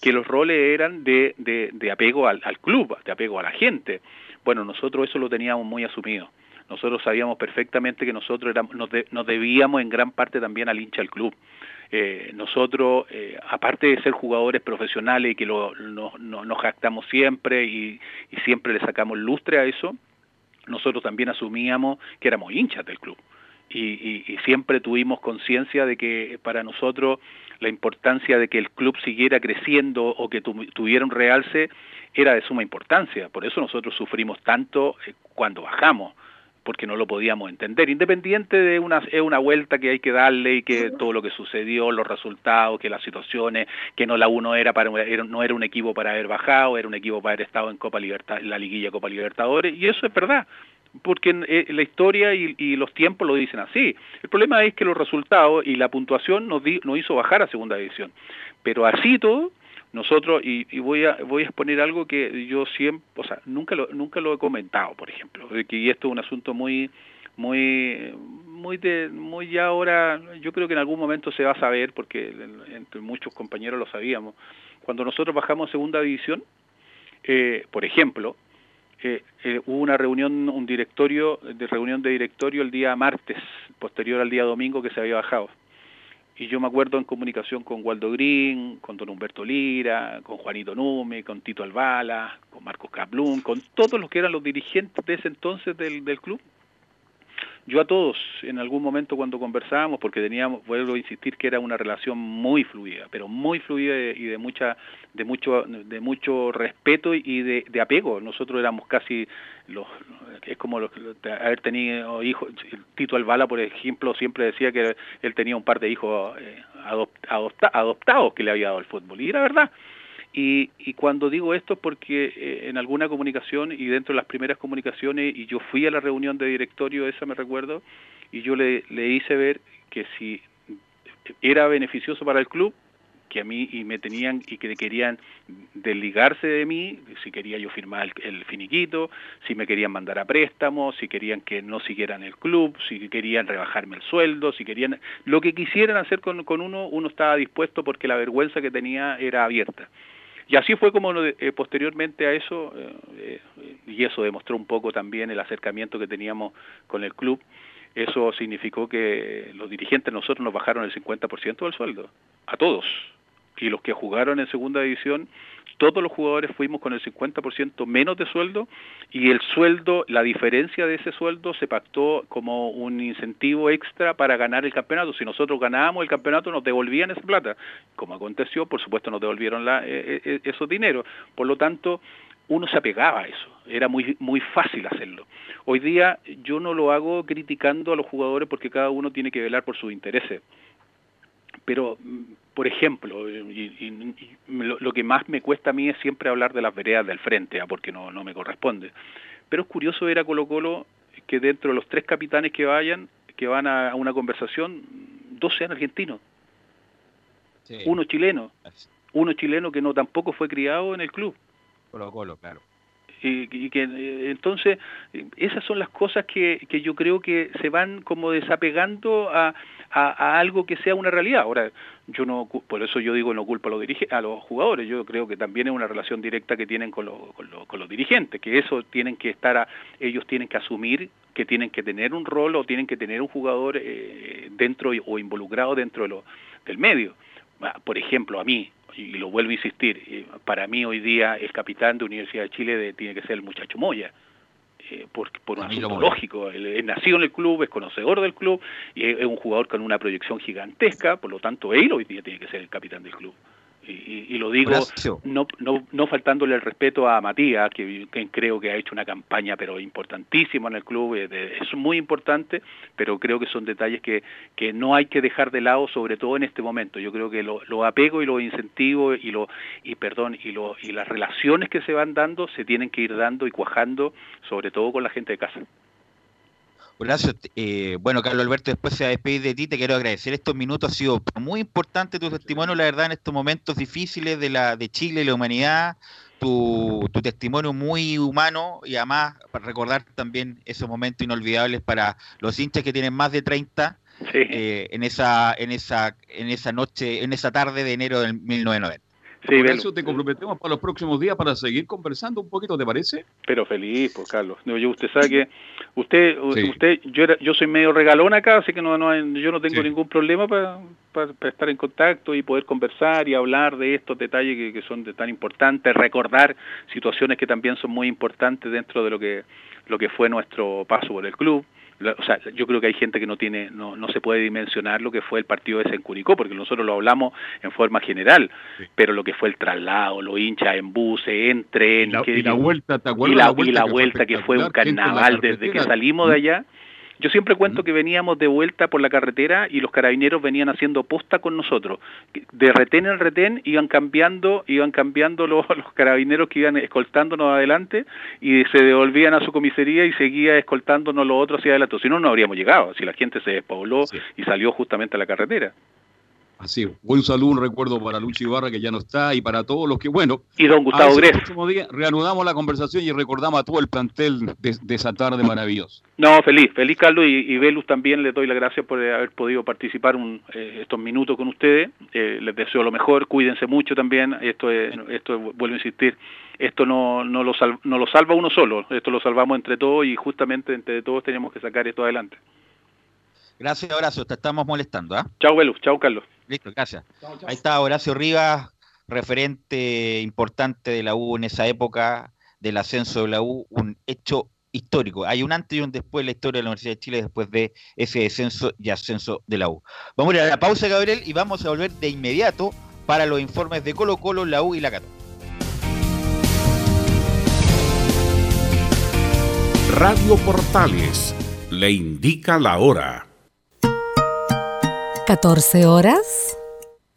que los roles eran de, de, de apego al, al club, de apego a la gente. Bueno, nosotros eso lo teníamos muy asumido nosotros sabíamos perfectamente que nosotros éramos, nos, nos debíamos en gran parte también al hincha del club. Eh, nosotros, eh, aparte de ser jugadores profesionales y que lo, no- no- nos jactamos siempre y, y siempre le sacamos lustre a eso, nosotros también asumíamos que éramos hinchas del club. Y, y- siempre tuvimos conciencia de que para nosotros la importancia de que el club siguiera creciendo o que tu- tuviera un realce era de suma importancia. Por eso nosotros sufrimos tanto eh, cuando bajamos porque no lo podíamos entender, independiente de una, es una vuelta que hay que darle y que todo lo que sucedió, los resultados, que las situaciones, que no la uno era para era- no era un equipo para haber bajado, era un equipo para haber estado en Copa Libertad, en la liguilla Copa Libertadores, y eso es verdad, porque eh, la historia y, y los tiempos lo dicen así. El problema es que los resultados y la puntuación nos, di- nos hizo bajar a segunda división, pero así todo nosotros y, y voy a voy a exponer algo que yo siempre o sea nunca lo nunca lo he comentado por ejemplo que esto es un asunto muy muy muy de muy ya ahora yo creo que en algún momento se va a saber porque entre muchos compañeros lo sabíamos. Cuando nosotros bajamos a segunda división eh, por ejemplo eh, eh, hubo una reunión un directorio de reunión de directorio el día martes posterior al día domingo que se había bajado y yo me acuerdo en comunicación con Waldo Green, con don Humberto Lira, con Juanito Nume, con Tito Albala, con Marcos Cablún, con todos los que eran los dirigentes de ese entonces del, del club. Yo a todos, en algún momento cuando conversábamos, porque teníamos, vuelvo a insistir que era una relación muy fluida, pero muy fluida y de mucha, de mucho, de mucho respeto y de, apego. Nosotros éramos casi los, es como los, haber tenido hijos. Tito Albala, por ejemplo, siempre decía que él tenía un par de hijos eh, adop- adopta- adoptados que le había dado el fútbol. Y era verdad. Y, cuando digo esto es porque eh, en alguna comunicación y dentro de las primeras comunicaciones, y yo fui a la reunión de directorio, esa me recuerdo, y yo le, le hice ver que si era beneficioso para el club, que a mí y me tenían y que querían desligarse de mí, si quería yo firmar el, el finiquito, si me querían mandar a préstamo, si querían que no siguieran el club, si querían rebajarme el sueldo, si querían lo que quisieran hacer con, con uno, uno estaba dispuesto porque la vergüenza que tenía era abierta. Y así fue como eh, posteriormente a eso, eh, eh, y eso demostró un poco también el acercamiento que teníamos con el club, eso significó que los dirigentes nosotros nos bajaron el 50% del sueldo, a todos. Y los que jugaron en segunda división, todos los jugadores fuimos con el 50% menos de sueldo y el sueldo, la diferencia de ese sueldo se pactó como un incentivo extra para ganar el campeonato. Si nosotros ganábamos el campeonato nos devolvían esa plata. Como aconteció, por supuesto nos devolvieron la, eh, eh, esos dineros. Por lo tanto, uno se apegaba a eso, era muy, muy fácil hacerlo. Hoy día yo no lo hago criticando a los jugadores porque cada uno tiene que velar por sus intereses. Pero, por ejemplo, y, y, y lo, lo, que más me cuesta a mí es siempre hablar de las veredas del frente, ¿ah? porque no, no me corresponde. Pero es curioso ver a Colo Colo que dentro de los tres capitanes que vayan, que van a, a una conversación, dos sean argentinos, sí. uno chileno, uno chileno que no tampoco fue criado en el club. Colo Colo, claro. y, y que eh, entonces eh, esas son las cosas que, que yo creo que se van como desapegando a, a, algo que sea una realidad. Ahora, yo no, por eso yo digo no culpo a los, dirige, a los jugadores, yo creo que también es una relación directa que tienen con, los- con, los- con los dirigentes, que eso tienen que estar, a- ellos tienen que asumir que tienen que tener un rol o tienen que tener un jugador eh, dentro o involucrado dentro de lo, del medio. Ah, Por ejemplo, a mí, y lo vuelvo a insistir, eh, para mí hoy día el capitán de Universidad de Chile tiene que ser el muchacho Moya eh, por, por un asunto lógico. Él es nacido en el club, es conocedor del club, y es, es un jugador con una proyección gigantesca, por lo tanto él hoy día tiene que ser el capitán del club. Y, y- y lo digo Horacio. no, no, no faltándole el respeto a Matías, que, que creo que ha hecho una campaña pero importantísima en el club, eh, es muy importante, pero creo que son detalles que, que no hay que dejar de lado, sobre todo en este momento. Yo creo que lo- los apegos y los incentivos y lo, y perdón y lo, y las relaciones que se van dando se tienen que ir dando y cuajando, sobre todo con la gente de casa. Horacio, eh, bueno, Carlos Alberto, después se va a despedir de ti, te quiero agradecer. Estos minutos, ha sido muy importante tu testimonio, la verdad, en estos momentos difíciles de la de Chile y la humanidad, tu, tu testimonio muy humano y además para recordar también esos momentos inolvidables para los hinchas que tienen más de 30 eh, en esa en esa en esa noche, en esa tarde de enero del 1990. Sí, Por eso te comprometemos para los próximos días para seguir conversando un poquito, ¿te parece? Pero feliz, pues Carlos. Yo, usted sabe que usted, Sí. usted, yo era, yo soy medio regalón acá, así que no, no, yo no tengo Sí. ningún problema para, para, para estar en contacto y poder conversar y hablar de estos detalles que, que son de tan importantes, recordar situaciones que también son muy importantes dentro de lo que, lo que fue nuestro paso por el club. O sea, yo creo que hay gente que no tiene, no, no se puede dimensionar lo que fue el partido ese en Curicó, porque nosotros lo hablamos en forma general, pero lo que fue el traslado, los hinchas en buses, en tren, Y la, que- y la vuelta, ¿te acuerdas? y la, y la que vuelta que fue un carnaval desde que salimos de allá. Yo siempre cuento que veníamos de vuelta por la carretera y los carabineros venían haciendo posta con nosotros. De retén en retén iban cambiando, iban cambiando los, los carabineros que iban escoltándonos adelante y se devolvían a su comisaría y seguía escoltándonos los otros hacia adelante. Si no, no habríamos llegado. Si la gente se despobló y salió justamente a la carretera. Así, buen saludo, un recuerdo para Lucho Ibarra que ya no está y para todos los que, bueno, Y don Gustavo el Gres. próximo día reanudamos la conversación y recordamos a todo el plantel de, de esa tarde maravillosa. No, feliz, feliz Carlos y, y Velus también le doy las gracias por haber podido participar un, eh, estos minutos con ustedes. Eh, les deseo lo mejor, cuídense mucho también. Esto, es, esto es- vuelvo a insistir, esto no, no, lo sal- no lo salva uno solo, esto lo salvamos entre todos y justamente entre todos tenemos que sacar esto adelante. Gracias, Horacio, te estamos molestando, ¿ah? Chao, Velus, chao, Carlos. Listo, gracias. Ahí está Horacio Rivas, referente importante de la U en esa época, del ascenso de la U, un hecho histórico. Hay un antes y un después en la historia de la Universidad de Chile después de ese descenso y ascenso de la U. Vamos a ir a la pausa, Gabriel, y vamos a volver de inmediato para los informes de Colo Colo, la U y la Cato. Radio Portales le indica la hora. 14 horas,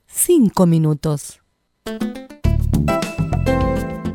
5 minutos.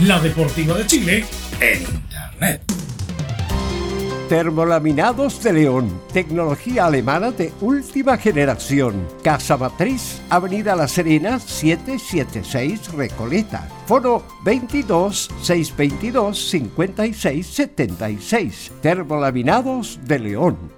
La Deportiva de Chile en Internet. Termolaminados de León, tecnología alemana de última generación. Casa Matriz, Avenida La Serena, 776 Recoleta. Foro 22 622 56 76. Termolaminados de León.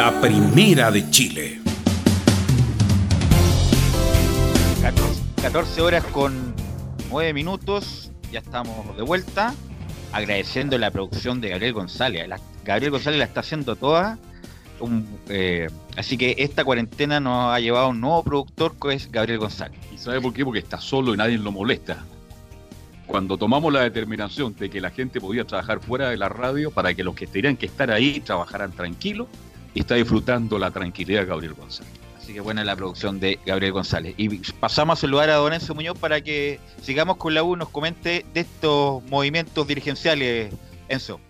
La primera de Chile. 14, 14 horas con 9 minutos, ya estamos de vuelta, agradeciendo la producción de Gabriel González. La- Gabriel González la está haciendo toda. un, eh, así que esta cuarentena nos ha llevado a un nuevo productor que es Gabriel González. ¿Y sabe por qué? Porque está solo y nadie lo molesta. Cuando tomamos la determinación de que la gente podía trabajar fuera de la radio para que los que tenían que estar ahí trabajaran tranquilos, está disfrutando la tranquilidad de Gabriel González. Así que buena la producción de Gabriel González. Y pasamos a saludar a Don Enzo Muñoz para que sigamos con la U, nos comente de estos movimientos dirigenciales, Enzo.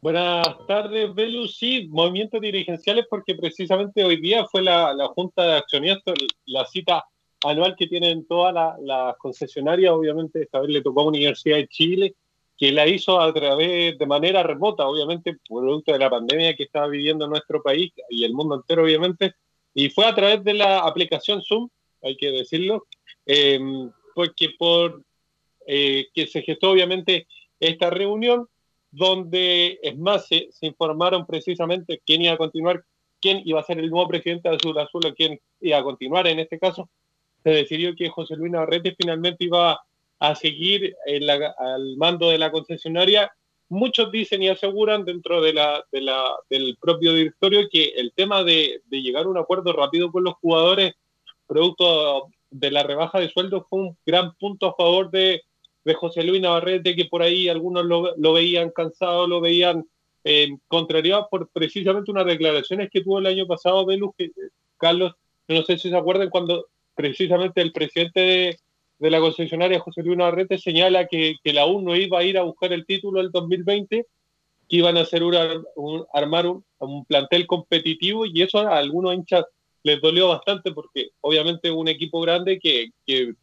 Buenas tardes, Belu. Sí, movimientos dirigenciales porque precisamente hoy día fue la, la Junta de Accionistas, la cita anual que tienen todas la- las concesionarias. Obviamente esta vez le tocó a Universidad de Chile, que la hizo a través de manera remota, obviamente producto de la pandemia que estaba viviendo nuestro país y el mundo entero, obviamente. Y fue a través de la aplicación Zoom, hay que decirlo, eh, porque por eh, que se gestó obviamente esta reunión donde, es más, se, se informaron precisamente quién iba a continuar, quién iba a ser el nuevo presidente de Azul Azul quién iba a continuar en este caso. Se decidió que José Luis Navarrete finalmente iba a seguir al mando de la concesionaria. Muchos dicen y aseguran dentro de la, de la- del propio directorio que el tema de, llegar a un acuerdo rápido con los jugadores, producto de la rebaja de sueldos, fue un gran punto a favor de, José Luis Navarrete, que por ahí algunos lo, lo veían cansado, lo veían eh, contrariado por precisamente unas declaraciones que tuvo el año pasado Velus, que, Carlos, no sé si se acuerdan cuando precisamente el presidente de, de la concesionaria, José Luis Navarrete, señala que, que la U no iba a ir a buscar el título el 2020, que iban a hacer una- un- armar un, un plantel competitivo y eso a algunos hinchas les dolió bastante porque obviamente un equipo grande que, que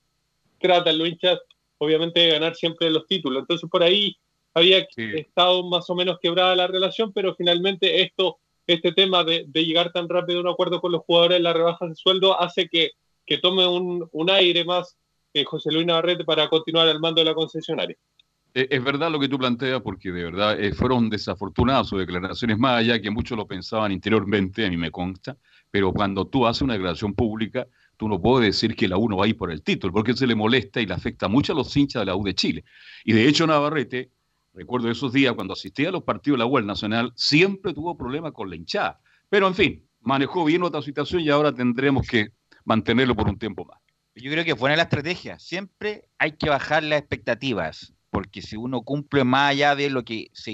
tratan los hinchas obviamente de ganar siempre los títulos. Entonces por ahí había estado más o menos quebrada la relación, pero finalmente esto, este tema de, de llegar tan rápido a un acuerdo con los jugadores la rebaja de sueldo hace que, que tome un, un aire más José Luis Navarrete para continuar al mando de la concesionaria. Eh, Es verdad lo que tú planteas, porque de verdad eh, fueron desafortunadas sus declaraciones, más allá que muchos lo pensaban interiormente, a mí me consta, pero cuando tú haces una declaración pública, tú no puedes decir que la U no va a ir por el título, porque se le molesta y le afecta mucho a los hinchas de la U de Chile. Y de hecho Navarrete, recuerdo esos días cuando asistía a los partidos de la U del Nacional, siempre tuvo problemas con la hinchada. Pero en fin, manejó bien otra situación y ahora tendremos que mantenerlo por un tiempo más. Yo creo que es buena la estrategia. Siempre hay que bajar las expectativas, porque si uno cumple más allá de lo que se,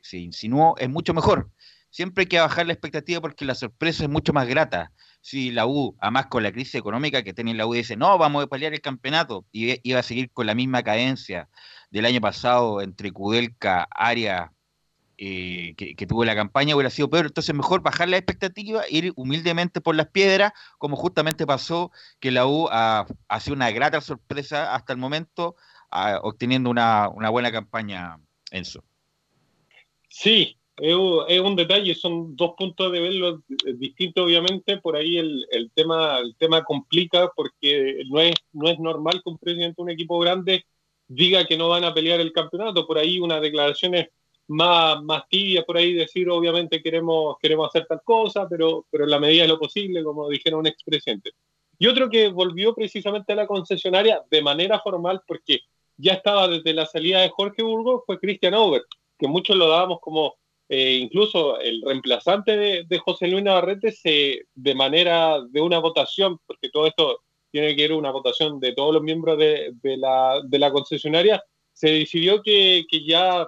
se insinuó, es mucho mejor. Siempre hay que bajar la expectativa porque la sorpresa es mucho más grata. Si la U, además con la crisis económica que tiene la U, dice, no, vamos a pelear el campeonato, y iba a seguir con la misma cadencia del año pasado entre Kudelka, Arias, eh, que, tuvo la campaña hubiera sido peor. Entonces, mejor bajar la expectativa, ir humildemente por las piedras, como justamente pasó que la U ha, ha sido una grata sorpresa hasta el momento, obteniendo una, una buena campaña, Enzo. Sí, es, un- detalle, son dos puntos de verlo distintos, obviamente. Por ahí el, el tema, el tema complica porque no es, no es normal que un presidente de un equipo grande diga que no van a pelear el campeonato. Por ahí unas declaraciones más, más tibias, por ahí decir, obviamente queremos, queremos hacer tal cosa, pero, pero en la medida de lo posible, como dijeron un expresidente. Y otro que volvió precisamente a la concesionaria de manera formal, porque ya estaba desde la salida de Jorge Burgos, fue Christian Auber, que muchos lo dábamos como eh, incluso el reemplazante de, de José Luis Navarrete se, de manera de una votación, porque todo esto tiene que ir una votación de todos los miembros de, de la, de la concesionaria, se decidió que, que ya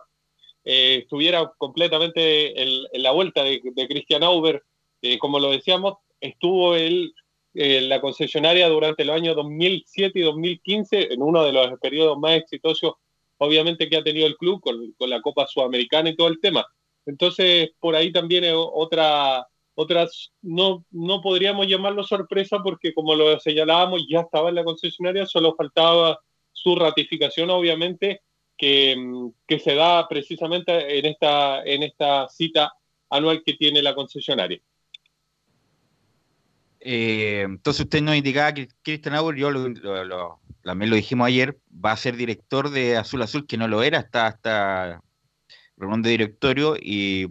eh, estuviera completamente en, la vuelta de, de Christian Auber. Eh, como lo decíamos, estuvo él en la concesionaria durante los años 2007 y 2015, en uno de los periodos más exitosos, obviamente, que ha tenido el club con, con la Copa Sudamericana y todo el tema. Entonces, por ahí también otra, otras, no, no podríamos llamarlo sorpresa porque como lo señalábamos, ya estaba en la concesionaria, solo faltaba su ratificación, obviamente, que, mm, que se da precisamente en esta, en esta cita anual que tiene la concesionaria. Eh, entonces usted nos indicaba que Christian Auer, yo también lo dijimos ayer, va a ser director de Azul Azul, que no lo era hasta, hasta reunión de directorio y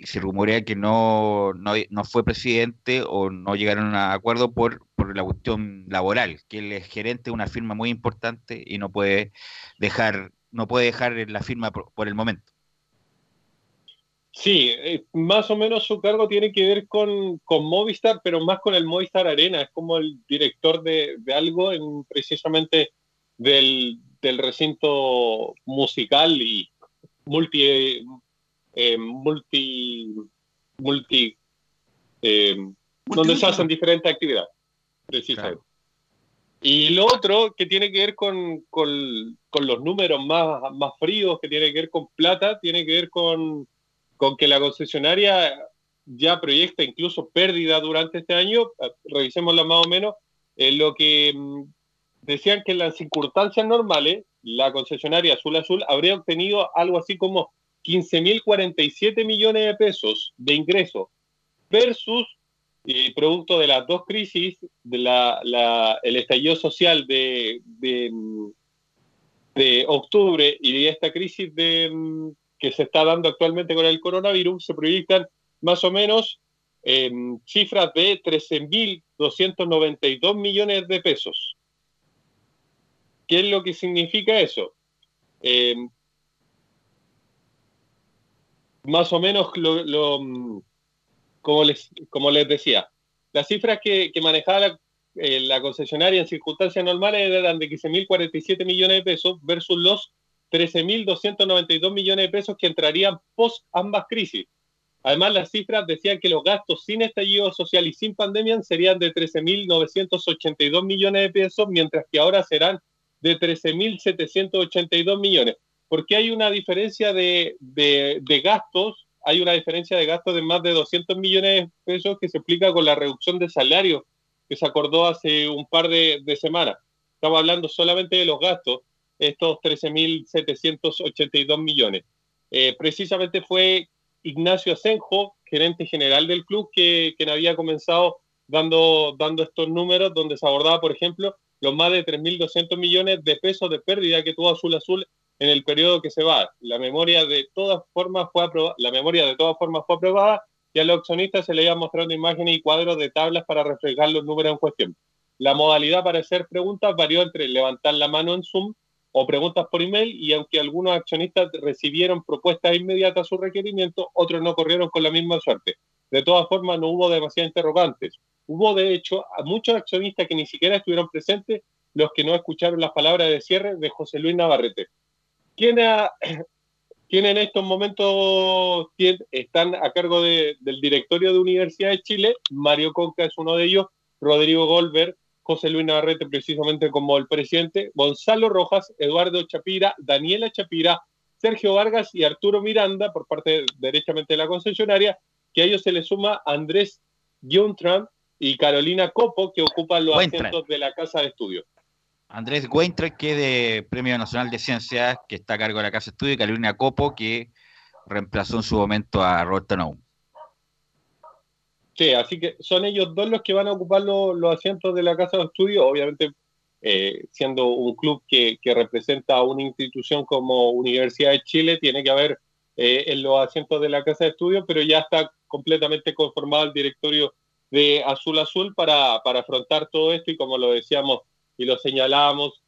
se rumorea que no, no, no fue presidente o no llegaron a acuerdo por, por la cuestión laboral, que él es gerente de una firma muy importante y no puede dejar, no puede dejar la firma por, el momento. Sí, eh, más o menos su cargo tiene que ver con, con Movistar, pero más con el Movistar Arena. Es como el director de, de algo, en, precisamente del, del recinto musical y multi, eh, multi, multi, eh, donde se hacen diferentes actividades, precisamente. Y lo otro que tiene que ver con, con, con los números más, más fríos, que tiene que ver con plata, tiene que ver con, con que la concesionaria ya proyecta incluso pérdida durante este año, revisémosla más o menos, eh, lo que mm, decían que en las circunstancias normales, la concesionaria Azul Azul habría obtenido algo así como 15.047 millones de pesos de ingreso versus eh, producto de las dos crisis, el estallido social de, octubre y esta crisis que se está dando actualmente con el coronavirus, se proyectan más o menos eh, cifras de 13.292 millones de pesos. ¿Qué es lo que significa eso? Eh, más o menos lo, mm, como, les, como les decía, las cifras que, que manejaba la, eh, la concesionaria en circunstancias normales eran de 15.047 millones de pesos versus los 13.292 millones de pesos que entrarían post ambas crisis. Además, las cifras decían que los gastos sin estallido social y sin pandemia serían de 13.982 millones de pesos, mientras que ahora serán de 13.782 millones. ¿Por qué hay una diferencia de, de- gastos? Hay una diferencia de gastos de más de 200 millones de pesos que se explica con la reducción de salario que se acordó hace un par de, semanas. Estamos hablando solamente de los gastos, estos 13.782 millones. Eh, precisamente fue Ignacio Asenjo, gerente general del club, que, quien había comenzado dando, dando estos números, donde se abordaba, por ejemplo, los más de 3.200 millones de pesos de pérdida que tuvo Azul Azul en el periodo que se va. La memoria de todas formas fue aprobada, la memoria de todas formas fue aprobada y a los accionistas se le iban mostrando imágenes y cuadros de tablas para reflejar los números en cuestión. La modalidad para hacer preguntas varió entre levantar la mano en Zoom o preguntas por email y aunque algunos accionistas recibieron propuestas inmediatas a su requerimiento, otros no corrieron con la misma suerte. De todas formas, no hubo demasiadas interrogantes. Hubo de hecho a muchos accionistas que ni siquiera estuvieron presentes los que no escucharon las palabras de cierre de José Luis Navarrete. ¿Quién, ha, quién en estos momentos están a cargo de, del directorio de Universidad de Chile? Mario Conca es uno de ellos, Rodrigo Goldberg, José Luis Navarrete precisamente como el presidente, Gonzalo Rojas, Eduardo Chapira, Daniela Chapira, Sergio Vargas y Arturo Miranda por parte derechamente de la concesionaria, que a ellos se les suma Andrés Guntran y Carolina Copo, que ocupan los asientos de la Casa de Estudios. Andrés Weintraub, que es de Premio Nacional de Ciencias, que está a cargo de la Casa de Estudio, y Carolina Copo, que reemplazó en su momento a Robert Naum. Sí, así que son ellos dos los que van a ocupar los, asientos de la Casa de Estudio, obviamente eh, siendo un club que, representa a una institución como Universidad de Chile, tiene que haber eh, en los asientos de la Casa de Estudio, pero ya está completamente conformado el directorio de Azul Azul para, para afrontar todo esto y como lo decíamos y lo señalábamos,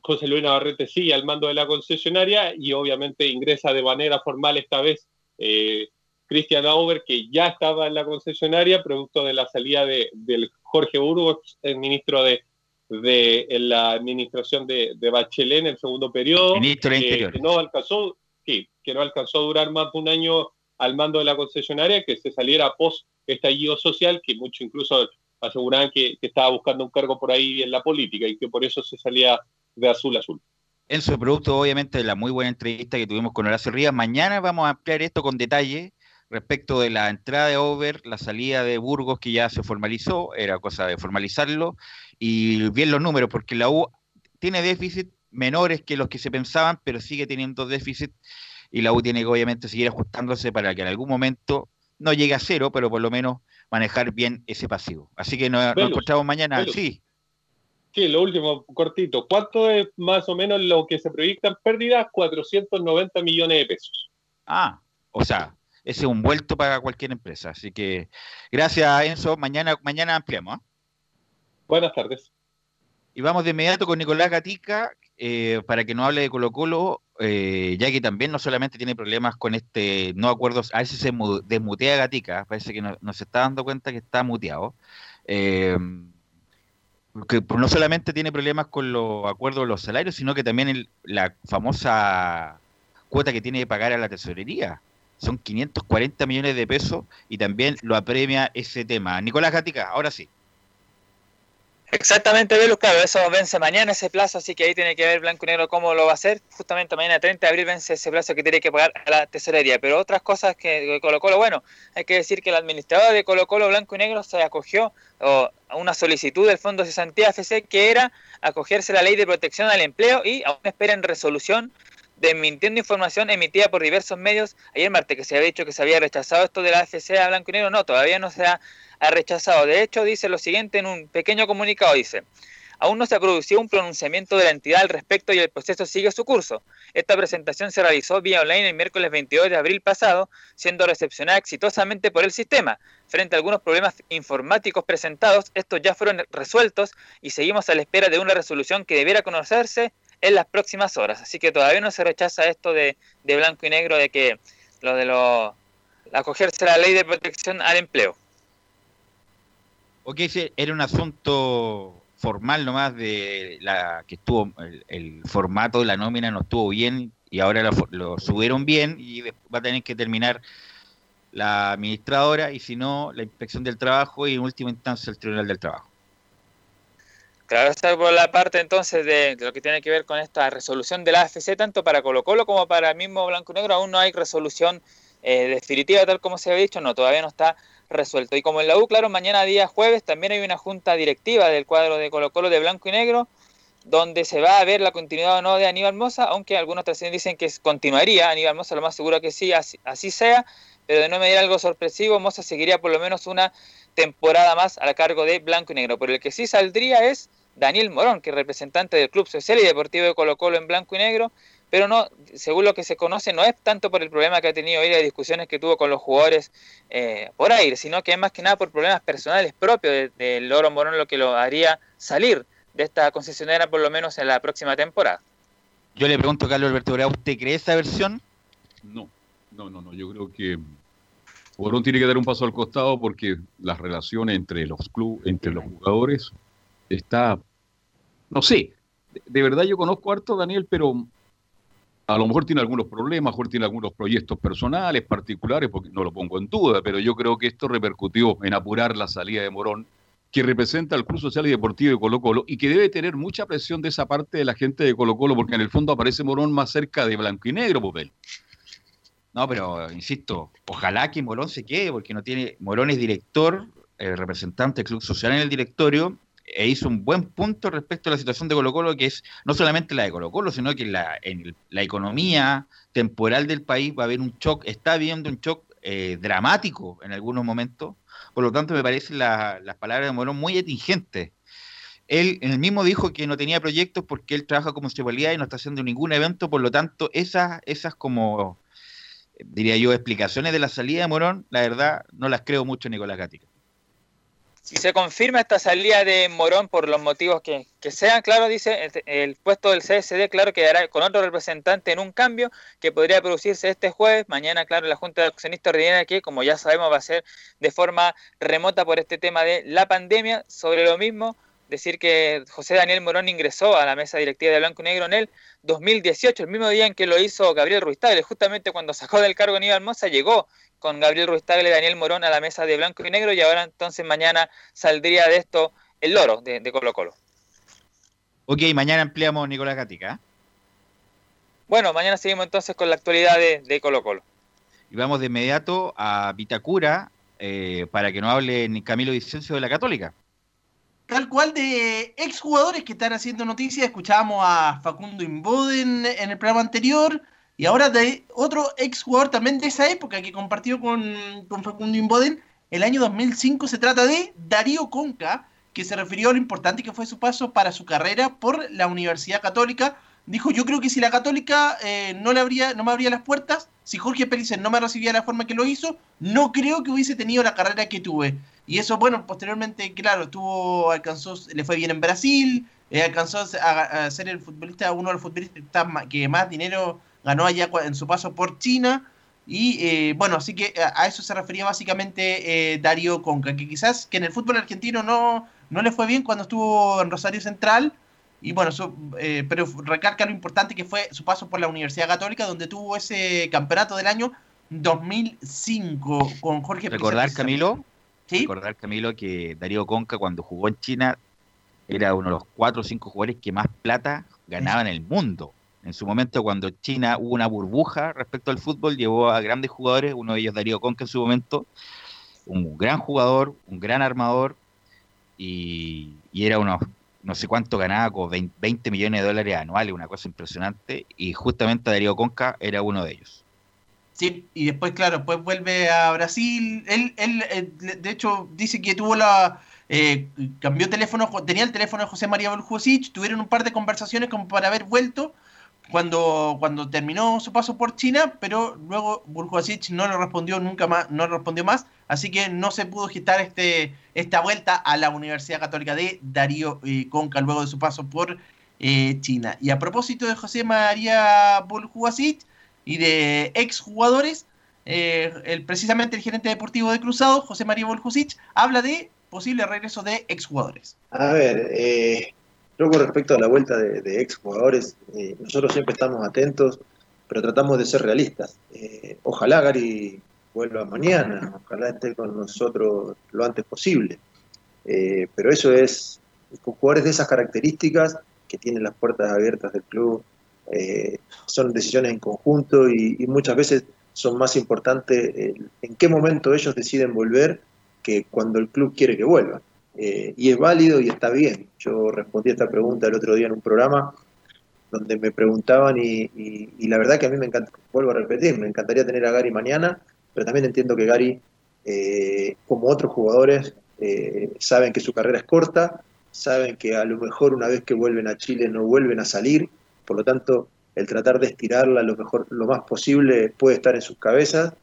José Luis Navarrete sigue al mando de la concesionaria y obviamente ingresa de manera formal esta vez eh, Cristian Auber, que ya estaba en la concesionaria, producto de la salida de, del Jorge Burgos, el ministro de, de la administración de, Bachelet en el segundo periodo. Ministro Que no alcanzó, sí, que no alcanzó a durar más de un año al mando de la concesionaria, que se saliera post estallido social, que mucho incluso aseguraban que, estaba buscando un cargo por ahí en la política y que por eso se salía de azul a azul. En su producto, obviamente, de la muy buena entrevista que tuvimos con Horacio Rivas. Mañana vamos a ampliar esto con detalle respecto de la entrada de Over, la salida de Burgos, que ya se formalizó, era cosa de formalizarlo, y bien los números, porque la U tiene déficit menores que los que se pensaban, pero sigue teniendo déficit, y la U tiene que obviamente seguir ajustándose para que en algún momento no llegue a cero, pero por lo menos manejar bien ese pasivo. Así que nos, encontramos mañana. Sí. Sí, lo último, cortito. ¿Cuánto es más o menos lo que se proyectan pérdidas? 490 millones de pesos. Ah, o sea, ese es un vuelto para cualquier empresa. Así que gracias, Enzo. Mañana, mañana ampliamos. ¿ah? Buenas tardes. Y vamos de inmediato con Nicolás Gatica eh, para que nos hable de Colo Colo eh, ya que también no solamente tiene problemas con este no acuerdos, a veces se desmutea Gatica, parece que no, se está dando cuenta que está muteado. Eh, que no solamente tiene problemas con los acuerdos de los salarios, sino que también la famosa cuota que tiene que pagar a la tesorería. Son 540 millones de pesos y también lo apremia ese tema. Nicolás Gatica, ahora sí. Exactamente, Velus, claro, eso vence mañana ese plazo, así que ahí tiene que ver Blanco y Negro cómo lo va a hacer. Justamente mañana 30 de abril vence ese plazo que tiene que pagar a la tesorería. Pero otras cosas que Colo Colo, bueno, hay que decir que el administrador de Colo Colo Blanco y Negro se acogió a una solicitud del Fondo de Cesantía FC que era acogerse a la ley de protección al empleo y aún esperan resolución desmintiendo información emitida por diversos medios ayer martes que se había dicho que se había rechazado esto de la AFC a Blanco y Negro, no, todavía no se ha, rechazado. De hecho, dice lo siguiente en un pequeño comunicado, dice, aún no se ha producido un pronunciamiento de la entidad al respecto y el proceso sigue su curso. Esta presentación se realizó vía online el miércoles 22 de abril pasado, siendo recepcionada exitosamente por el sistema. Frente a algunos problemas informáticos presentados, estos ya fueron resueltos y seguimos a la espera de una resolución que debiera conocerse en las próximas horas. Así que todavía no se rechaza esto de, blanco y negro de que lo de lo acogerse a la ley de protección al empleo. Ok, era un asunto formal nomás de la que estuvo el, formato de la nómina no estuvo bien y ahora lo, subieron bien y va a tener que terminar la administradora y si no la inspección del trabajo y en última instancia el tribunal del trabajo. Claro, esta por la parte entonces de, lo que tiene que ver con esta resolución de la AFC, tanto para Colo Colo como para el mismo Blanco Negro, aún no hay resolución eh, definitiva tal como se había dicho, no, todavía no está resuelto. Y como en la U, claro, mañana día jueves también hay una junta directiva del cuadro de Colo Colo de Blanco y Negro, donde se va a ver la continuidad o no de Aníbal Mosa, aunque algunos trascendientes dicen que continuaría Aníbal Mosa, lo más seguro que sí, así, así sea, pero de no medir algo sorpresivo, Mosa seguiría por lo menos una temporada más a cargo de Blanco y Negro. Pero el que sí saldría es Daniel Morón, que es representante del Club Social y Deportivo de Colo Colo en blanco y negro, pero no, según lo que se conoce, no es tanto por el problema que ha tenido hoy de discusiones que tuvo con los jugadores eh, por aire, sino que es más que nada por problemas personales propios del Loro Morón lo que lo haría salir de esta concesionaria por lo menos en la próxima temporada. Yo le pregunto, Carlos Alberto ¿usted cree esa versión? No, no, no, no. Yo creo que Morón tiene que dar un paso al costado porque las relaciones entre los clubes, entre los jugadores, está, no sé, de, verdad yo conozco harto a Daniel, pero a lo mejor tiene algunos problemas, a lo mejor tiene algunos proyectos personales, particulares, porque no lo pongo en duda, pero yo creo que esto repercutió en apurar la salida de Morón, que representa al Club Social y Deportivo de Colo Colo y que debe tener mucha presión de esa parte de la gente de Colo Colo, porque en el fondo aparece Morón más cerca de blanco y negro, Popel. No, pero insisto, ojalá que Morón se quede, porque no tiene. Morón es director, eh, representante del Club Social en el directorio, e hizo un buen punto respecto a la situación de Colo Colo, que es no solamente la de Colo Colo, sino que la, en la economía temporal del país va a haber un shock, está habiendo un shock eh, dramático en algunos momentos. Por lo tanto, me parecen la- las palabras de Morón muy atingentes. Él el mismo dijo que no tenía proyectos porque él trabaja como municipalidad y no está haciendo ningún evento, por lo tanto, esas, esas como, eh, diría yo, explicaciones de la salida de Morón, la verdad, no las creo mucho, Nicolás Gatica. Si se confirma esta salida de Morón por los motivos que, que sean, claro, dice, el, puesto del CSD, claro, quedará con otro representante en un cambio que podría producirse este jueves. Mañana, claro, la Junta de Accionistas Ordinaria, que como ya sabemos va a ser de forma remota por este tema de la pandemia. Sobre lo mismo, decir que José Daniel Morón ingresó a la mesa directiva de Blanco y Negro en el 2018, el mismo día en que lo hizo Gabriel Ruiz Tagle, justamente cuando sacó del cargo Aníbal Mosa, llegó con Gabriel Ruiz Tagle y Daniel Morón a la mesa de Blanco y Negro y ahora entonces mañana saldría de esto el loro de, de Colo Colo. Ok, mañana ampliamos Nicolás Gatica. ¿eh? Bueno, mañana seguimos entonces con la actualidad de, de Colo Colo. Y vamos de inmediato a Vitacura eh, para que nos hable ni Camilo Vicencio de la Católica. Tal cual de exjugadores que están haciendo noticias. Escuchábamos a Facundo Imboden en el programa anterior. Y ahora de otro exjugador también de esa época que compartió con, con Facundo Imboden. El año 2005 se trata de Darío Conca, que se refirió a lo importante que fue su paso para su carrera por la Universidad Católica. Dijo, yo creo que si la Católica eh, no, le abría, no me abría las puertas, si Jorge Pérez no me recibía de la forma que lo hizo, no creo que hubiese tenido la carrera que tuve. Y eso, bueno, posteriormente, claro, tuvo, alcanzó, le fue bien en Brasil, eh, alcanzó a, a, ser el futbolista, uno de los futbolistas que más dinero ganó allá en su paso por China. Y eh, bueno, así que a, a, eso se refería básicamente eh, Darío Conca, que quizás que en el fútbol argentino no, no le fue bien cuando estuvo en Rosario Central. Y bueno, su, eh, pero recalca lo importante que fue su paso por la Universidad Católica, donde tuvo ese campeonato del año 2005 con Jorge Recordar. Camilo, ¿Sí? recordar, Camilo, que Darío Conca cuando jugó en China era uno de los cuatro o cinco jugadores que más plata ganaba en el mundo. En su momento, cuando China hubo una burbuja respecto al fútbol, llevó a grandes jugadores, uno de ellos Darío Conca en su momento, un gran jugador, un gran armador, y, era uno, no sé cuánto ganaba, como 20, 20 millones de dólares anuales, una cosa impresionante, y justamente Darío Conca era uno de ellos. Sí, y después, claro, después vuelve a Brasil. Él, él, él de hecho, dice que tuvo la. Eh, cambió teléfono, tenía el teléfono de José María Boljosic, tuvieron un par de conversaciones como para haber vuelto cuando, cuando terminó su paso por China, pero luego Burjosic no le respondió nunca más, no respondió más, así que no se pudo gestar este, esta vuelta a la Universidad Católica de Darío eh, Conca luego de su paso por eh, China. Y a propósito de José María Burjosic y de exjugadores, eh, el, precisamente el gerente deportivo de Cruzado, José María Boljosic, habla de posible regreso de exjugadores. A ver, eh, yo con respecto a la vuelta de, de exjugadores, eh, nosotros siempre estamos atentos, pero tratamos de ser realistas. Eh, ojalá Gary vuelva mañana, ojalá esté con nosotros lo antes posible. Eh, pero eso es, con jugadores de esas características que tienen las puertas abiertas del club, son decisiones en conjunto y, muchas veces son más importantes en qué momento ellos deciden volver que cuando el club quiere que vuelvan. Eh, y es válido y está bien. Yo respondí a esta pregunta el otro día en un programa donde me preguntaban y, la verdad que a mí me encanta, vuelvo a repetir, me encantaría tener a Gary mañana, pero también entiendo que Gary, eh, como otros jugadores, eh, saben que su carrera es corta, saben que a lo mejor una vez que vuelven a Chile no vuelven a salir, por lo tanto el tratar de estirarla lo mejor, lo más posible puede estar en sus cabezas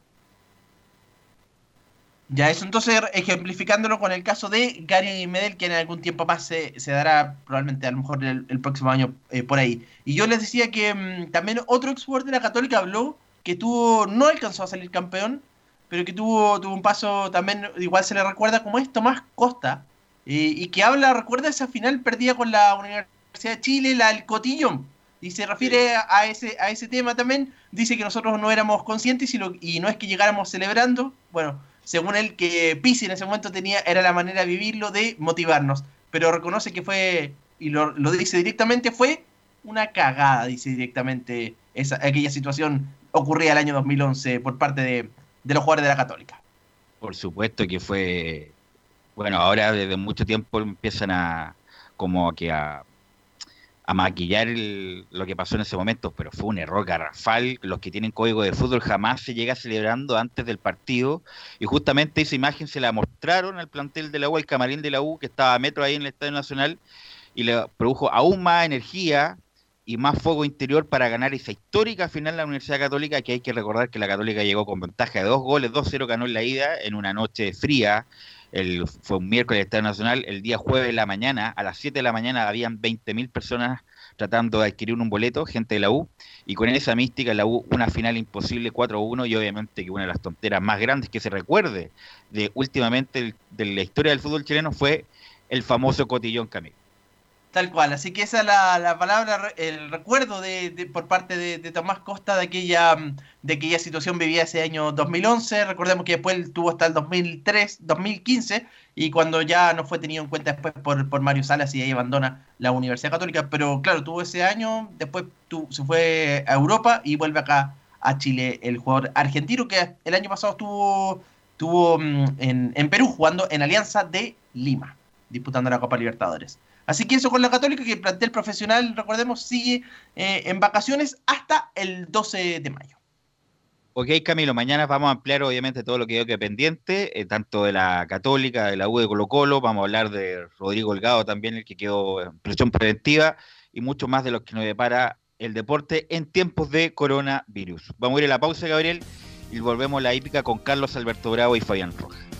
ya, eso entonces ejemplificándolo con el caso de Gary Medel, que en algún tiempo más se, se dará probablemente a lo mejor el, el próximo año eh, por ahí. Y yo les decía que mmm, también otro exjugador de la Católica habló que tuvo, no alcanzó a salir campeón, pero que tuvo, tuvo un paso también, igual se le recuerda como es Tomás Costa, y que habla, recuerda esa final perdida con la Universidad de Chile, la del Cotillón, y se refiere a ese, a ese tema también, dice que nosotros no éramos conscientes y, lo, y no es que llegáramos celebrando, bueno, según él que Pisi en ese momento tenía, era la manera de vivirlo, de motivarnos, pero reconoce que fue, y lo, dice directamente, fue una cagada, dice directamente esa, aquella situación ocurría el año 2011 por parte de, de los jugadores de la Católica. Por supuesto que fue, bueno, ahora desde mucho tiempo empiezan a como que a, a maquillar lo que pasó en ese momento, pero fue un error garrafal. Los que tienen código de fútbol jamás se llega celebrando antes del partido. Y justamente esa imagen se la mostraron al plantel de la U, al camarín de la U, que estaba a metro ahí en el Estadio Nacional, y le produjo aún más energía y más fuego interior para ganar esa histórica final la Universidad Católica, que hay que recordar que la Católica llegó con ventaja de dos goles, 2-0 ganó en la ida en una noche fría. El, fue un miércoles el Estadio Nacional, el día jueves de la mañana, a las 7 de la mañana habían 20.000 personas tratando de adquirir un boleto, gente de la U, y con esa mística la U una final imposible 4-1 y obviamente que una de las tonteras más grandes que se recuerde de últimamente de la historia del fútbol chileno fue el famoso cotillón Camilo. Tal cual, así que esa es la, la palabra, el recuerdo de, por parte de, Tomás Costa de aquella, de aquella situación vivía ese año 2011, recordemos que después tuvo hasta el 2003, 2015, y cuando ya no fue tenido en cuenta después por, por Mario Salas y ahí abandona la Universidad Católica, pero claro, tuvo ese año, después se fue a Europa y vuelve acá a Chile el jugador argentino que el año pasado estuvo, estuvo mm, en, en Perú jugando en Alianza de Lima, disputando la Copa Libertadores. Así que eso con la Católica, que el plantel profesional, recordemos, sigue eh, en vacaciones hasta el 12 de mayo. Ok, Camilo, mañana vamos a ampliar obviamente todo lo que quedó pendiente, eh, tanto de la Católica, de la U de Colo Colo, vamos a hablar de Rodrigo Holgado también, el que quedó en presión preventiva, y mucho más de lo que nos depara el deporte en tiempos de coronavirus. Vamos a ir a la pausa, Gabriel, y volvemos a la hípica con Carlos Alberto Bravo y Fabián Rojas.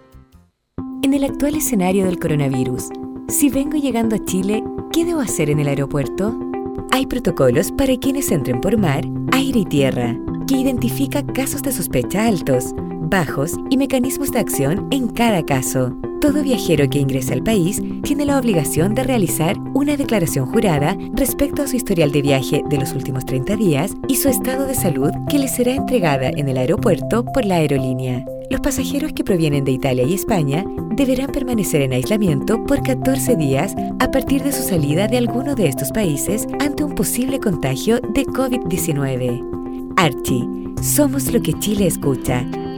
En el actual escenario del coronavirus, si vengo llegando a Chile, ¿qué debo hacer en el aeropuerto? Hay protocolos para quienes entren por mar, aire y tierra, que identifica casos de sospecha altos, bajos y mecanismos de acción en cada caso. Todo viajero que ingrese al país tiene la obligación de realizar una declaración jurada respecto a su historial de viaje de los últimos 30 días y su estado de salud que le será entregada en el aeropuerto por la aerolínea. Los pasajeros que provienen de Italia y España deberán permanecer en aislamiento por 14 días a partir de su salida de alguno de estos países ante un posible contagio de COVID-19. Archie, somos lo que Chile escucha.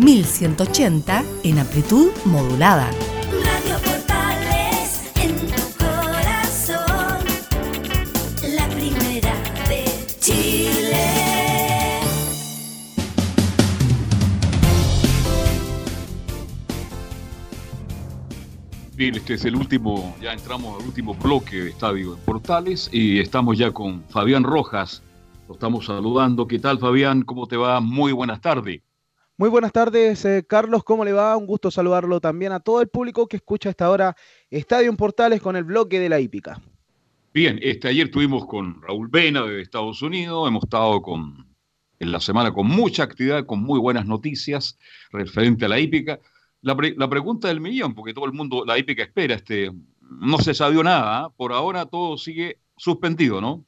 1180 en amplitud modulada. Radio Portales en tu corazón, la primera de Chile. Bien, este es el último, ya entramos al último bloque de Estadio en Portales y estamos ya con Fabián Rojas. Lo estamos saludando. ¿Qué tal, Fabián? ¿Cómo te va? Muy buenas tardes. Muy buenas tardes, eh, Carlos, ¿cómo le va? Un gusto saludarlo también a todo el público que escucha a esta hora Estadio Portales con el bloque de la hípica. Bien, este, ayer tuvimos con Raúl Vena de Estados Unidos, hemos estado con, en la semana con mucha actividad, con muy buenas noticias referente a la hípica. La, pre- la pregunta del millón, porque todo el mundo, la hípica espera, este, no se sabió nada, ¿ah? por ahora todo sigue suspendido, ¿no?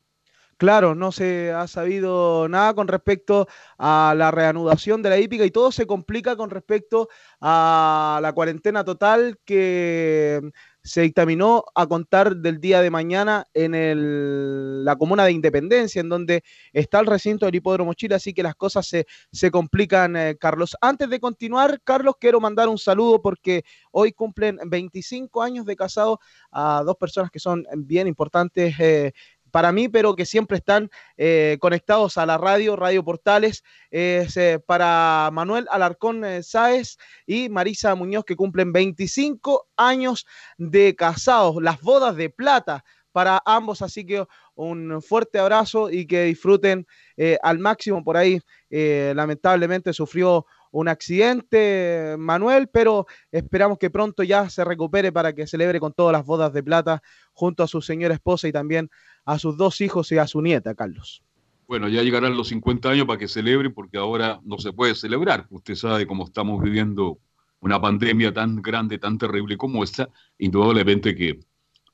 Claro, no se ha sabido nada con respecto a la reanudación de la hípica y todo se complica con respecto a la cuarentena total que se dictaminó a contar del día de mañana en la comuna de Independencia, en donde está el recinto del Hipódromo Chile, así que las cosas se, se complican, eh, Carlos. Antes de continuar, Carlos, quiero mandar un saludo porque hoy cumplen 25 años de casado a dos personas que son bien importantes. eh, para mí, pero que siempre están eh, conectados a la radio, Radio Portales, es eh, para Manuel Alarcón eh, Sáez y Marisa Muñoz, que cumplen 25 años de casados, las bodas de plata para ambos, así que un fuerte abrazo y que disfruten eh, al máximo por ahí. lamentablemente sufrió un accidente, Manuel, pero esperamos que pronto ya se recupere para que celebre con todas las bodas de plata junto a su señora esposa y también a sus dos hijos y a su nieta, Carlos. Bueno, ya llegarán los 50 años para que celebre, porque ahora no se puede celebrar. Usted sabe cómo estamos viviendo una pandemia tan grande, tan terrible como esta, indudablemente que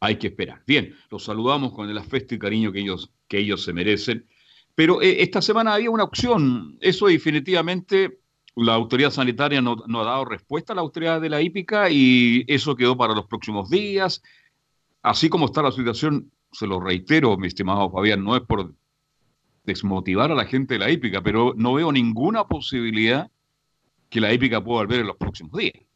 hay que esperar. Bien, los saludamos con el afecto y cariño que ellos, que ellos se merecen. Pero eh, esta semana había una opción. Eso definitivamente la autoridad sanitaria no, no ha dado respuesta a la autoridad de la hípica y eso quedó para los próximos días. Así como está la situación, se lo reitero, mi estimado Fabián, no es por desmotivar a la gente de la hípica, pero no veo ninguna posibilidad que la hípica pueda volver en los próximos días.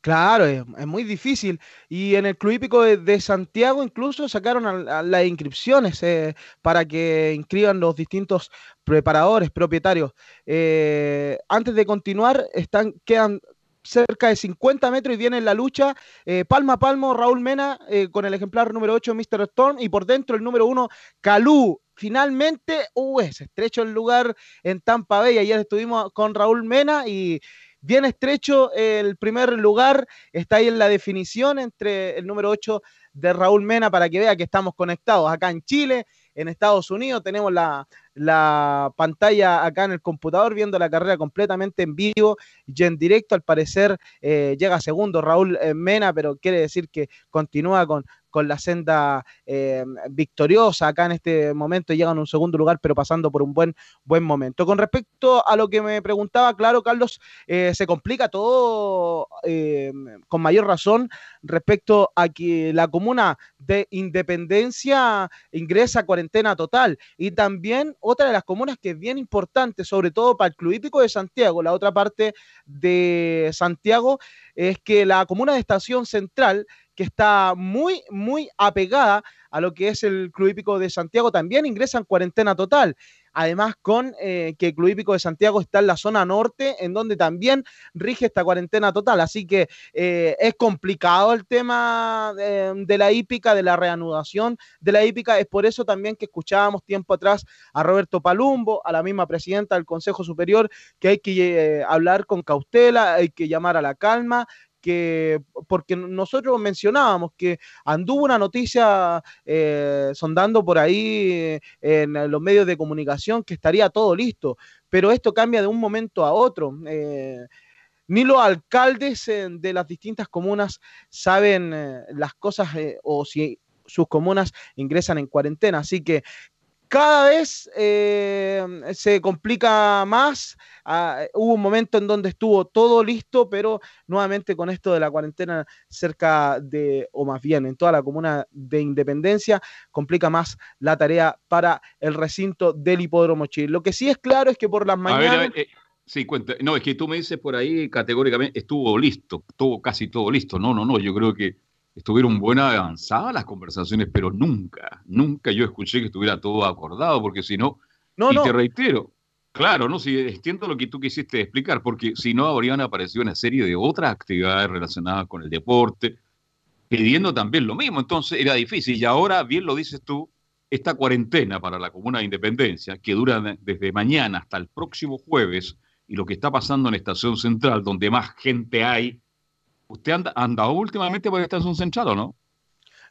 Claro, es, muy difícil. Y en el Club Hípico de, Santiago incluso sacaron las inscripciones eh, para que inscriban los distintos preparadores, propietarios. Eh, antes de continuar, están, quedan cerca de 50 metros y viene la lucha eh, palmo a palmo Raúl Mena con el ejemplar número 8 Mr. Storm y por dentro el número 1 Calú. Finalmente, uh, es estrecho el lugar en Tampa Bay. Ayer estuvimos con Raúl Mena y bien estrecho el primer lugar. Está ahí en la definición entre el número 8 de Raúl Mena para que vea que estamos conectados acá en Chile, en Estados Unidos. Tenemos la, la pantalla acá en el computador viendo la carrera completamente en vivo y en directo. Al parecer eh, llega segundo Raúl eh, Mena, pero quiere decir que continúa con, con la senda eh, victoriosa acá en este momento. Llega en un segundo lugar, pero pasando por un buen, buen momento. Con respecto a lo que me preguntaba, claro, Carlos, eh, se complica todo eh, con mayor razón respecto a que la comuna de Independencia ingresa a cuarentena total. Y también otra de las comunas que es bien importante, sobre todo para el Club Hípico de Santiago, la otra parte de Santiago, es que la comuna de Estación Central, que está muy, muy apegada a lo que es el Club Hípico de Santiago, también ingresa en cuarentena total. Además, con eh, que el Club Hípico de Santiago está en la zona norte, en donde también rige esta cuarentena total. Así que eh, es complicado el tema de, la hípica, de la reanudación de la hípica. Es por eso también que escuchábamos tiempo atrás a Roberto Palumbo, a la misma presidenta del Consejo Superior, que hay que eh, hablar con cautela, hay que llamar a la calma, que porque nosotros mencionábamos que anduvo una noticia eh, sondando por ahí eh, en los medios de comunicación que estaría todo listo, pero esto cambia de un momento a otro. Eh, ni los alcaldes eh, de las distintas comunas saben las cosas o si sus comunas ingresan en cuarentena. Así que cada vez eh, se complica más. Ah, hubo un momento en donde estuvo todo listo, pero nuevamente con esto de la cuarentena cerca de, o más bien en toda la comuna de Independencia, complica más la tarea para el recinto del Hipódromo Chile. Lo que sí es claro es que por las A ver, mañanas... a ver, eh, sí, cuenta. No, es que tú me dices por ahí categóricamente, estuvo listo, estuvo casi todo listo. No, no, no, yo creo que estuvieron buenas avanzadas las conversaciones, pero nunca, nunca yo escuché que estuviera todo acordado, porque si no, No, y no. te reitero, claro, no, si entiendo lo que tú quisiste explicar, porque si no habrían aparecido una serie de otras actividades relacionadas con el deporte, pidiendo también lo mismo, entonces era difícil, y ahora, bien lo dices tú, esta cuarentena para la Comuna de Independencia, que dura de- desde mañana hasta el próximo jueves, y lo que está pasando en Estación Central, donde más gente hay, ¿usted anda, anda últimamente por Estación Central o no?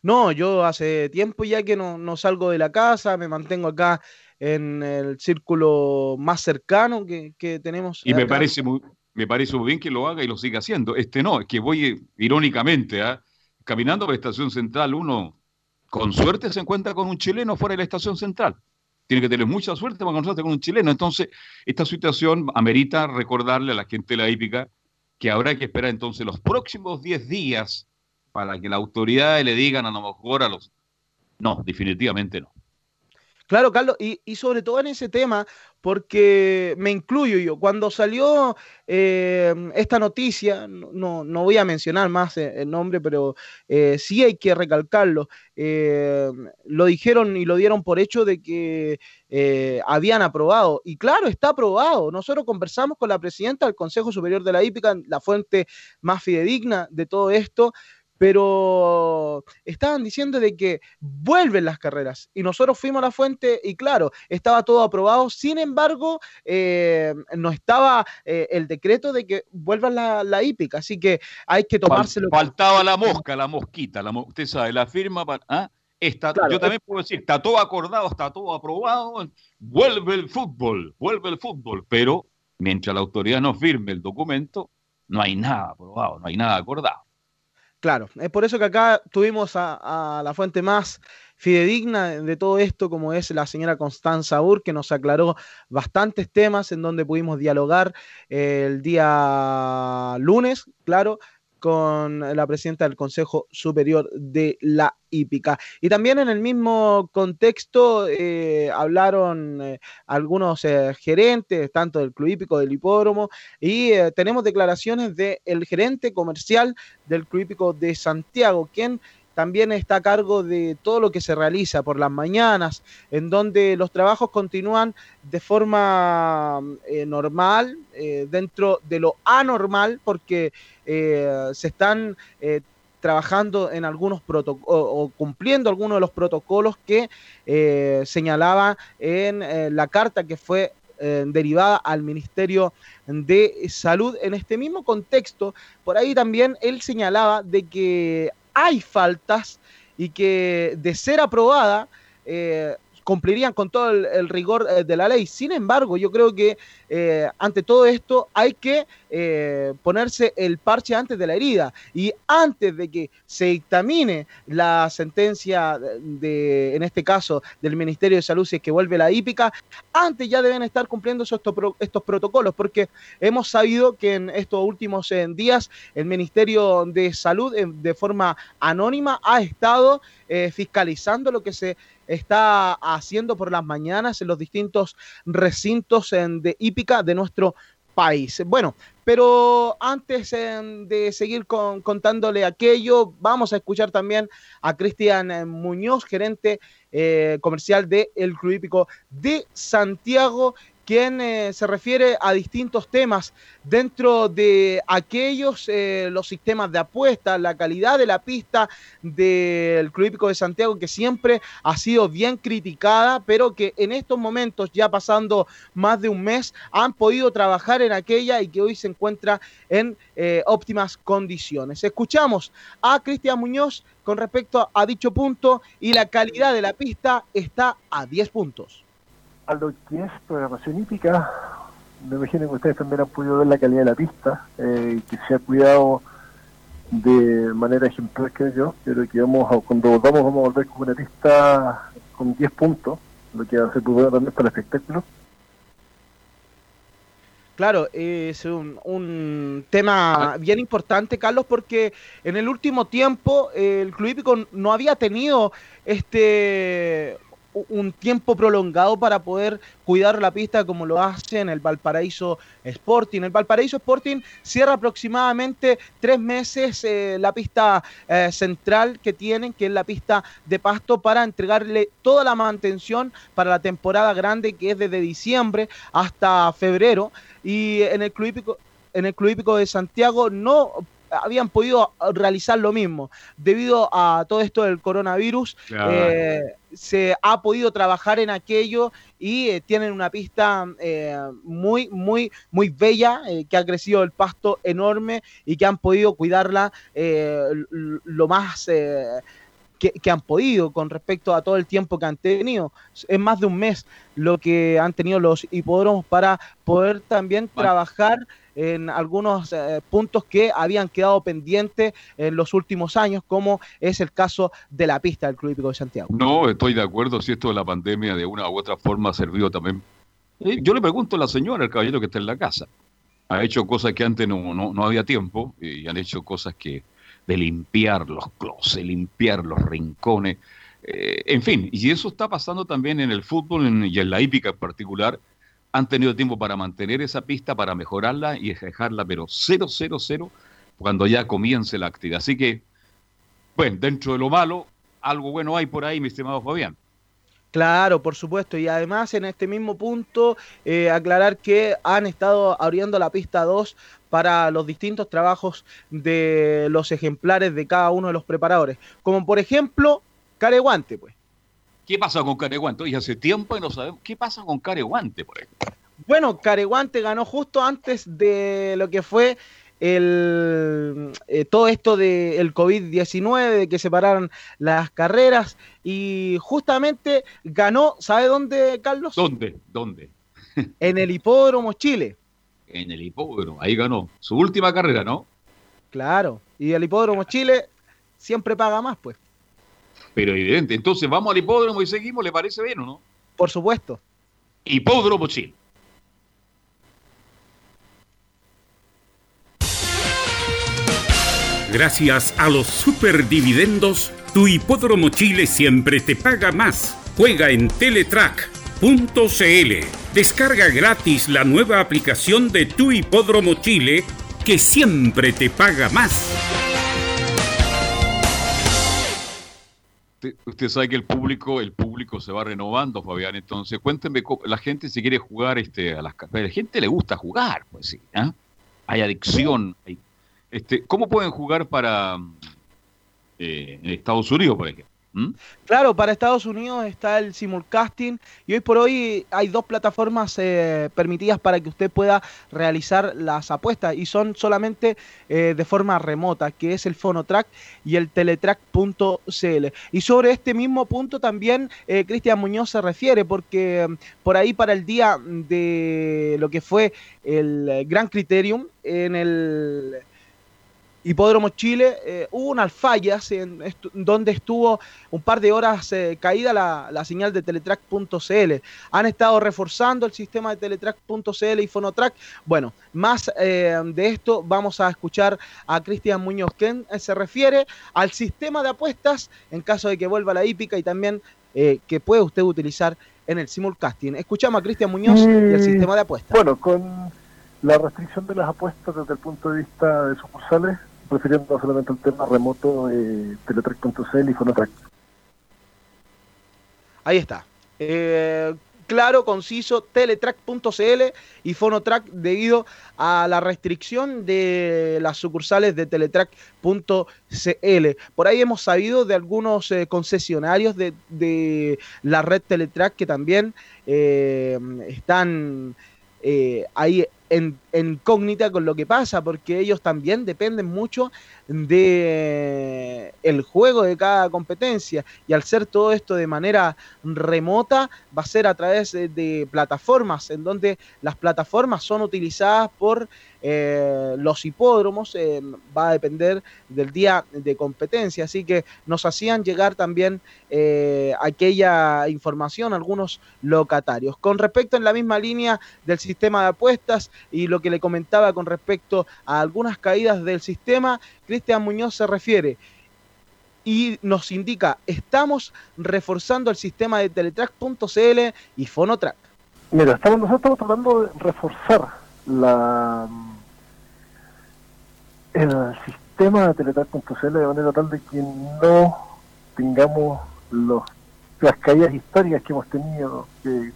No, yo hace tiempo ya que no, no salgo de la casa, me mantengo acá en el círculo más cercano que, que tenemos. Y me parece muy, me parece muy bien que lo haga y lo siga haciendo. Este no, es que voy eh, irónicamente, ¿ah? caminando por la estación central, uno con suerte se encuentra con un chileno fuera de la estación central. Tiene que tener mucha suerte para encontrarse con un chileno. Entonces, esta situación amerita recordarle a la gente de la hípica que habrá que esperar entonces los próximos 10 días para que las autoridades le digan a lo mejor a los... No, definitivamente no. Claro, Carlos, y, y sobre todo en ese tema, porque me incluyo yo. Cuando salió eh, esta noticia, no, no- voy a mencionar más eh, el nombre, pero eh, sí hay que recalcarlo. eh, lo dijeron y lo dieron por hecho de que eh, habían aprobado. Y claro, está aprobado. Nosotros conversamos con la presidenta del Consejo Superior de la Hípica, la fuente más fidedigna de todo esto, pero estaban diciendo de que vuelven las carreras y nosotros fuimos a la fuente y claro, estaba todo aprobado, sin embargo, eh, no estaba eh, el decreto de que vuelva la, la hípica, así que hay que tomárselo. Faltaba la mosca, la mosquita, la usted sabe, la firma para... ¿ah? Está, Claro, yo también puedo decir, está todo acordado, está todo aprobado, vuelve el fútbol, vuelve el fútbol, pero mientras la autoridad no firme el documento, no hay nada aprobado, no hay nada acordado. Claro, es por eso que acá tuvimos a, la fuente más fidedigna de, de todo esto, como es la señora Constanza Ur, que nos aclaró bastantes temas en donde pudimos dialogar eh, el día lunes, claro, con la presidenta del Consejo Superior de la Hípica. Y también en el mismo contexto eh, hablaron eh, algunos eh, gerentes, tanto del Club Hípico del Hipódromo, y eh, tenemos declaraciones del gerente comercial del Club Hípico de Santiago, quien también está a cargo de todo lo que se realiza por las mañanas, en donde los trabajos continúan de forma eh, normal, eh, dentro de lo anormal, porque eh, se están trabajando en algunos protocolos o cumpliendo algunos de los protocolos que señalaba en la carta que fue derivada al Ministerio de Salud. En este mismo contexto, por ahí también él señalaba de que hay faltas y que de ser aprobada eh, cumplirían con todo el, rigor eh, de la ley. Sin embargo, yo creo que eh, ante todo esto hay que eh, ponerse el parche antes de la herida y antes de que se dictamine la sentencia de, en este caso, del Ministerio de Salud, si es que vuelve la hípica, antes ya deben estar cumpliendo estos, estos protocolos, porque hemos sabido que en estos últimos días el Ministerio de Salud de forma anónima ha estado fiscalizando lo que se está haciendo por las mañanas en los distintos recintos de hípica de nuestro país. Bueno, pero antes de seguir con- contándole aquello, vamos a escuchar también a Cristian eh, Muñoz, gerente eh, comercial del Club Hípico de Santiago, quien eh, se refiere a distintos temas dentro de aquellos, eh, los sistemas de apuesta, la calidad de la pista del Club Hípico de Santiago, que siempre ha sido bien criticada, pero que en estos momentos, ya pasando más de un mes, han podido trabajar en aquella y que hoy se encuentra en eh, óptimas condiciones. Escuchamos a Cristian Muñoz con respecto a dicho punto y la calidad de la pista está a 10 puntos. A lo que es programación hípica, me imagino que ustedes también han podido ver la calidad de la pista, eh, que se ha cuidado de manera ejemplar, creo yo. Yo creo que vamos a- cuando volvamos vamos a volver con una lista con 10 puntos, lo que va a ser bueno también para el espectáculo. Claro, es un, un tema bien importante, Carlos, porque en el último tiempo eh, el Club Hípico no había tenido este un tiempo prolongado para poder cuidar la pista como lo hace en el Valparaíso Sporting. El Valparaíso Sporting cierra aproximadamente tres meses eh, la pista eh, central que tienen, que es la pista de pasto, para entregarle toda la mantención para la temporada grande que es desde diciembre hasta febrero. Y en el Club en el Club Hípico de Santiago no habían podido realizar lo mismo. Debido a todo esto del coronavirus, Claro. eh, se ha podido trabajar en aquello y eh, tienen una pista eh, muy, muy, muy bella, eh, que ha crecido el pasto enorme y que han podido cuidarla eh, lo más... eh, que, que han podido con respecto a todo el tiempo que han tenido. Es más de un mes lo que han tenido los hipódromos para poder también trabajar en algunos eh, puntos que habían quedado pendientes en los últimos años, como es el caso de la pista del Club Hípico de Santiago. No, estoy de acuerdo si esto de la pandemia de una u otra forma ha servido también. Eh, Yo le pregunto a la señora, el caballero que está en la casa. Ha hecho cosas que antes no, no, no había tiempo y han hecho cosas que de limpiar los closets, limpiar los rincones, eh, en fin, y eso está pasando también en el fútbol y en la hípica en particular. Han tenido tiempo para mantener esa pista, para mejorarla y dejarla, pero 0, 0, 0, cuando ya comience la actividad. Así que, bueno, dentro de lo malo, algo bueno hay por ahí, mi estimado Fabián. Claro, por supuesto. Y además en este mismo punto, eh, aclarar que han estado abriendo la pista 2 para los distintos trabajos de los ejemplares de cada uno de los preparadores. Como por ejemplo, Careguante, pues. ¿Qué pasa con Careguante? Oye, hace tiempo y no sabemos. ¿Qué pasa con Careguante, por ejemplo? Bueno, Careguante ganó justo antes de lo que fue el eh, todo esto del COVID-19, de que se pararon las carreras y justamente ganó, ¿sabe dónde, Carlos? ¿Dónde? ¿Dónde? En el Hipódromo Chile. En el hipódromo. Ahí ganó. Su última carrera, ¿no? Claro, y el Hipódromo Chile siempre paga más, pues, Pero evidente. Entonces vamos al hipódromo y seguimos, ¿le parece bien o no? por supuesto. Hipódromo Chile. Gracias a los superdividendos, tu hipódromo Chile siempre te paga más. Juega en Teletrack.cl. Descarga gratis la nueva aplicación de tu hipódromo Chile que siempre te paga más. Usted, sabe que el público, el público se va renovando, Fabián. Entonces, cuéntenme, la gente si quiere jugar este, a las ca- a la gente le gusta jugar, pues sí. ¿ah? Hay adicción. este, ¿Cómo pueden jugar para eh, en Estados Unidos, por ejemplo? ¿Mm? Claro, para Estados Unidos está el simulcasting y hoy por hoy hay dos plataformas eh, permitidas para que usted pueda realizar las apuestas y son solamente eh, de forma remota, que es el Fonotrack y el Teletrack.cl. Y sobre este mismo punto también eh, Cristian Muñoz se refiere porque mm, por ahí para el día de lo que fue el Gran Criterium en el Hipódromo Chile, eh, hubo unas fallas en estu- donde estuvo un par de horas eh, caída la, la señal de Teletrack.cl. Han estado reforzando el sistema de Teletrack.cl y Fonotrack. Bueno, más eh, de esto vamos a escuchar a Cristian Muñoz, quien eh, se refiere al sistema de apuestas en caso de que vuelva la hípica y también eh, que puede usted utilizar en el simulcasting. Escuchamos a Cristian Muñoz y el Eh, sistema de apuestas. Bueno, con la restricción de las apuestas desde el punto de vista de sucursales, prefiriendo solamente el tema remoto, eh, Teletrack.cl y Fonotrack. Ahí está. Eh, claro, conciso, teletrack.cl y Fonotrack debido a la restricción de las sucursales de teletrack.cl. Por ahí hemos sabido de algunos eh, concesionarios de, de la red Teletrack que también están ahí en incógnita con lo que pasa, porque ellos también dependen mucho de el juego de cada competencia y al ser todo esto de manera remota va a ser a través de, plataformas en donde las plataformas son utilizadas por eh, los hipódromos, eh, va a depender del día de competencia, así que nos hacían llegar también eh, aquella información algunos locatarios. Con respecto en la misma línea del sistema de apuestas y lo que le comentaba con respecto a algunas caídas del sistema, Cristian Muñoz se refiere y nos indica, estamos reforzando el sistema de Teletrack.cl y Fonotrack. Mira, estamos nosotros tratando de reforzar la el sistema de Teletrack.cl de manera tal de que no tengamos los las caídas históricas que hemos tenido, que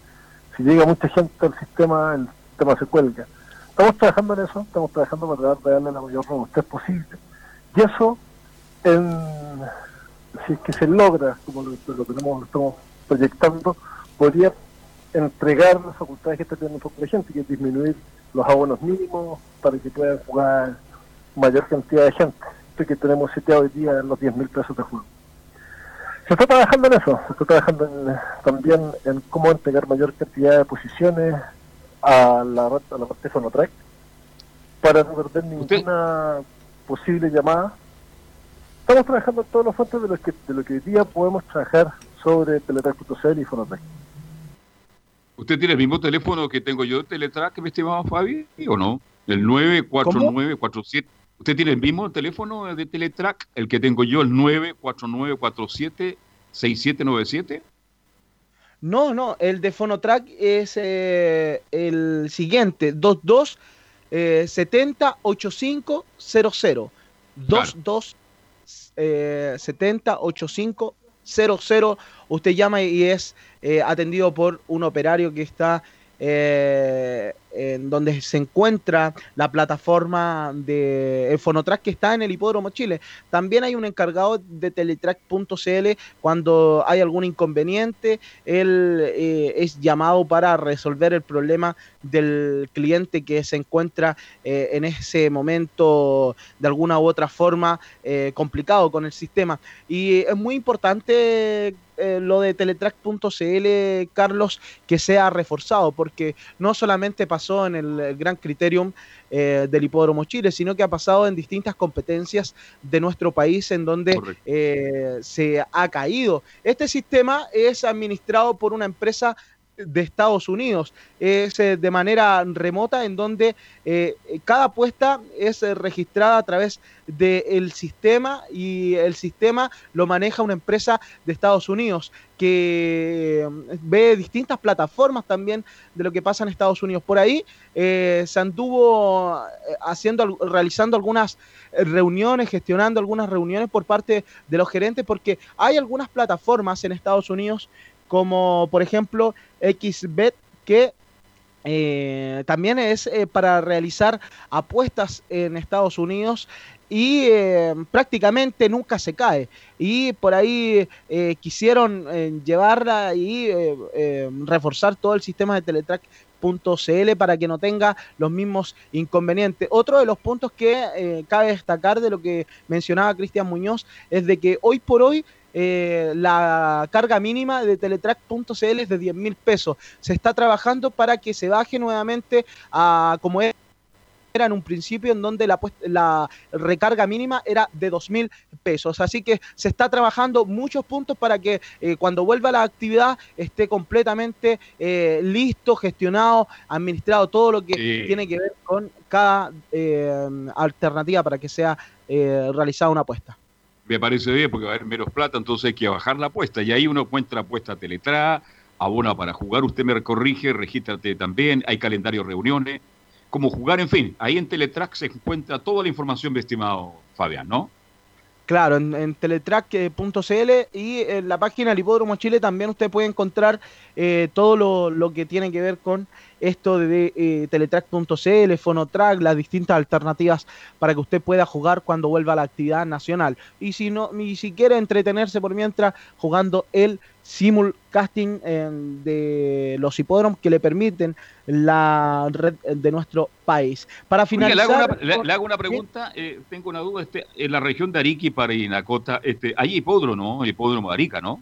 si llega mucha gente al sistema, el sistema se cuelga. Estamos trabajando en eso, estamos trabajando para tratar de darle la mayor robustez posible. Y eso, en, si es que se logra, como lo, tenemos, lo estamos proyectando, podría entregar las facultades que está teniendo un poco de gente, que es disminuir los abonos mínimos para que puedan jugar mayor cantidad de gente. Esto que tenemos seteado hoy día en los 10 mil pesos de juego. Se está trabajando en eso, se está trabajando en- también en cómo entregar mayor cantidad de posiciones a la, a la parte de Fonotrack para no perder ninguna posible llamada. Estamos trabajando en todos los fuentes de lo que, de lo que hoy día podemos trabajar sobre Teletrack.cl y Fonotrack. ¿Usted tiene el mismo teléfono que tengo yo de Teletrack, mi estimado Fabi, o no? El 94947. ¿Usted tiene el mismo teléfono de Teletrack, el que tengo yo, el 94947-6797? No, no, el de Fonotrack es eh, el siguiente, 22 eh, 70 85 00. 22 eh, 70 85 00. Usted llama y es eh, atendido por un operario que está eh, en donde se encuentra la plataforma de el Fonotrack que está en el Hipódromo Chile. También hay un encargado de Teletrack.cl cuando hay algún inconveniente, él eh, es llamado para resolver el problema del cliente que se encuentra eh, en ese momento de alguna u otra forma complicado con el sistema. Y es muy importante eh, lo de Teletrack.cl, Carlos, que sea reforzado, porque no solamente pasó en el, el Gran Criterium eh, del Hipódromo Chile, sino que ha pasado en distintas competencias de nuestro país en donde eh, se ha caído. Este sistema es administrado por una empresa de Estados Unidos. Es eh, de manera remota en donde eh, cada apuesta es eh, registrada a través del sistema y el sistema lo maneja una empresa de Estados Unidos que eh, ve distintas plataformas también de lo que pasa en Estados Unidos. Por ahí se anduvo haciendo, al- realizando algunas reuniones, gestionando algunas reuniones por parte de los gerentes, porque hay algunas plataformas en Estados Unidos como por ejemplo XBet que eh, también es eh, para realizar apuestas en Estados Unidos y eh, prácticamente nunca se cae. Y por ahí quisieron llevarla y reforzar todo el sistema de Teletrack.cl para que no tenga los mismos inconvenientes. Otro de los puntos que cabe destacar de lo que mencionaba Cristian Muñoz es de que hoy por hoy eh, la carga mínima de Teletrack.cl es de 10 mil pesos. Se está trabajando para que se baje nuevamente a como era en un principio en donde la, la recarga mínima era de 2 mil pesos. Así que se está trabajando muchos puntos para que eh, cuando vuelva la actividad esté completamente eh, listo, gestionado, administrado, todo lo que Sí. tiene que ver con cada eh, alternativa para que sea eh, realizada una apuesta. Me parece bien porque va a haber menos plata, entonces hay que bajar la apuesta. Y ahí uno encuentra apuesta Teletra, abona para jugar, usted me corrige, regístrate también, hay calendario reuniones, cómo jugar, en fin. Ahí en Teletrack se encuentra toda la información, mi estimado Fabián, ¿no? Claro, en, en teletrack.cl y en la página del Hipódromo Chile también usted puede encontrar eh, todo lo, lo que tiene que ver con esto de eh, teletrack.cl, Fonotrack, las distintas alternativas para que usted pueda jugar cuando vuelva a la actividad nacional. Y si no, ni si quiere entretenerse por mientras jugando el simulcasting eh, de los hipódromos que le permiten la red de nuestro país. Para Oiga, finalizar, le, hago una, le- le hago una pregunta, eh, tengo una duda. Este, en la región de Arica y Parinacota, este, hay hipódromo, ¿no? El hipódromo de Arica, ¿no?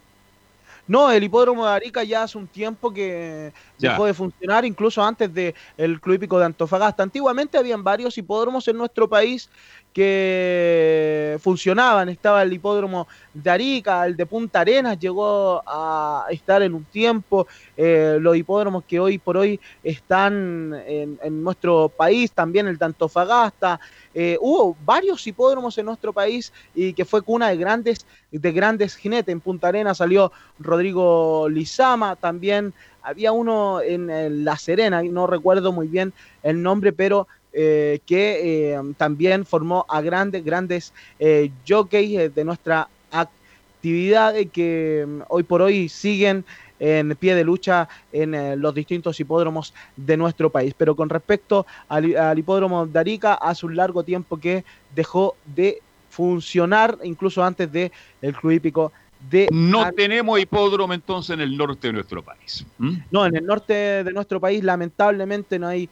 No, el hipódromo de Arica ya hace un tiempo que Dejó de funcionar, incluso antes del Club Hípico de Antofagasta. Antiguamente habían varios hipódromos en nuestro país que funcionaban. Estaba el hipódromo de Arica, el de Punta Arenas llegó a estar en un tiempo. eh, los hipódromos que hoy por hoy están en, en nuestro país, también el de Antofagasta. Eh, hubo varios hipódromos en nuestro país y que fue cuna de grandes, de grandes jinetes. En Punta Arenas salió Rodrigo Lizama, también había uno en, La Serena, no recuerdo muy bien el nombre, pero eh, que eh, también formó a grandes, grandes eh, jockeys eh, de nuestra actividad eh, que mm, hoy por hoy siguen en pie de lucha en los distintos hipódromos de nuestro país. Pero con respecto al, hipódromo de Arica, hace un largo tiempo que dejó de funcionar, incluso antes de el club hípico de No tenemos hipódromo entonces en el norte de nuestro país. no, en el norte de nuestro país lamentablemente no hay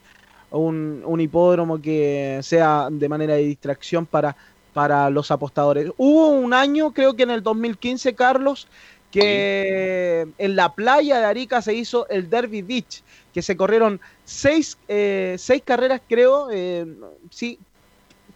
un, un hipódromo que sea de manera de distracción para, para los apostadores. Hubo un año, creo que en el 2015, Carlos, que en la playa de Arica se hizo el Derby Beach, que se corrieron seis, eh, seis carreras, creo, eh, sí,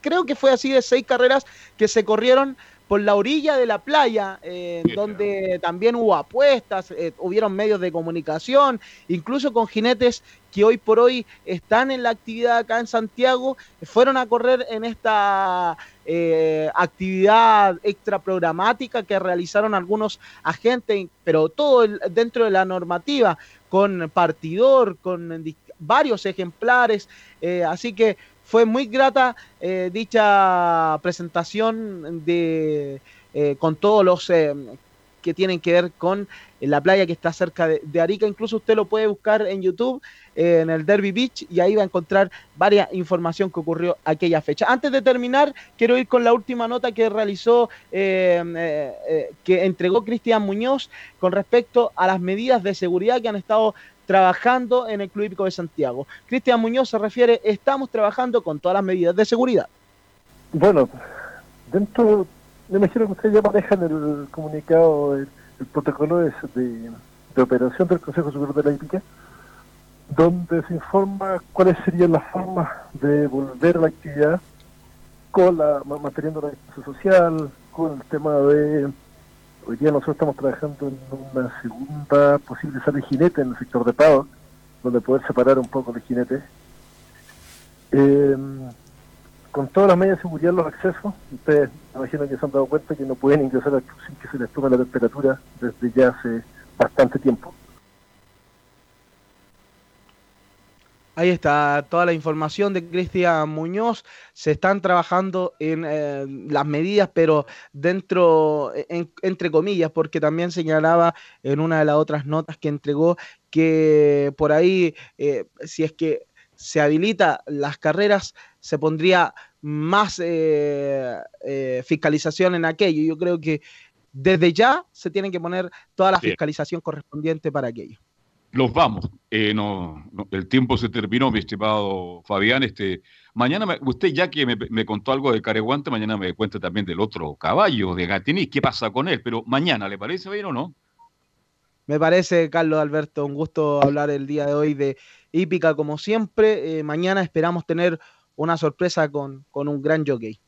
creo que fue así de seis carreras que se corrieron por la orilla de la playa, eh, donde también hubo apuestas, eh, hubieron medios de comunicación, incluso con jinetes que hoy por hoy están en la actividad acá en Santiago, fueron a correr en esta eh, actividad extra programática que realizaron algunos agentes, pero todo el- dentro de la normativa, con partidor, con varios ejemplares, eh, así que fue muy grata eh, dicha presentación de eh, con todos los eh, que tienen que ver con la playa que está cerca de, de Arica. Incluso usted lo puede buscar en YouTube, eh, en el Derby Beach, y ahí va a encontrar varias información que ocurrió aquella fecha. Antes de terminar, quiero ir con la última nota que realizó, eh, que entregó Cristian Muñoz con respecto a las medidas de seguridad que han estado trabajando en el Club Hípico de Santiago. Cristian Muñoz se refiere, estamos trabajando con todas las medidas de seguridad. Bueno, dentro, me imagino que ustedes ya manejan el comunicado, el, protocolo de, operación del Consejo Superior de la Hípica, donde se informa cuáles serían las formas de volver a la actividad con la, ma- manteniendo la distancia social, con el tema de hoy día nosotros estamos trabajando en una segunda posible sala de jinete en el sector de Pado, donde poder separar un poco los jinetes. Eh, con todas las medidas de seguridad los accesos, ustedes imagino que se han dado cuenta que no pueden ingresar al club sin que se les tome la temperatura desde ya hace bastante tiempo. Ahí está toda la información de Cristian Muñoz. Se están trabajando en eh, las medidas, pero dentro, en- entre comillas, porque también señalaba en una de las otras notas que entregó que por ahí, eh, si es que se habilita las carreras, se pondría más eh, eh, fiscalización en aquello. Yo creo que desde ya se tiene que poner toda la Bien. fiscalización correspondiente para aquello. Los vamos. Eh, no, el tiempo se terminó, mi estimado Fabián. Este, mañana, usted ya que me, me contó algo de Careguante, mañana me cuenta también del otro caballo, de Gatini. ¿Qué pasa con él? Pero mañana, ¿le parece bien o no? Me parece, Carlos Alberto, un gusto hablar el día de hoy de hípica como siempre. Eh, mañana esperamos tener una sorpresa con, con un gran jockey.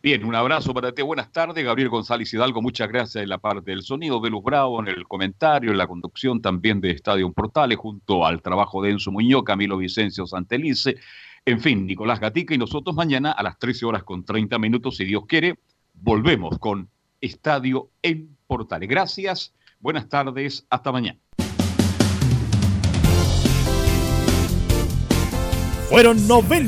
Bien, un abrazo para ti. Buenas tardes, Gabriel González Hidalgo. Muchas gracias en la parte del sonido de Luz Bravo, en el comentario, en la conducción también de Estadio Portales, junto al trabajo de Enzo Muñoz, Camilo Vicencio Santelice, en fin, Nicolás Gatica y nosotros mañana a las 13 horas con 30 minutos, si Dios quiere, volvemos con Estadio en Portales. Gracias, buenas tardes, hasta mañana. Fueron 90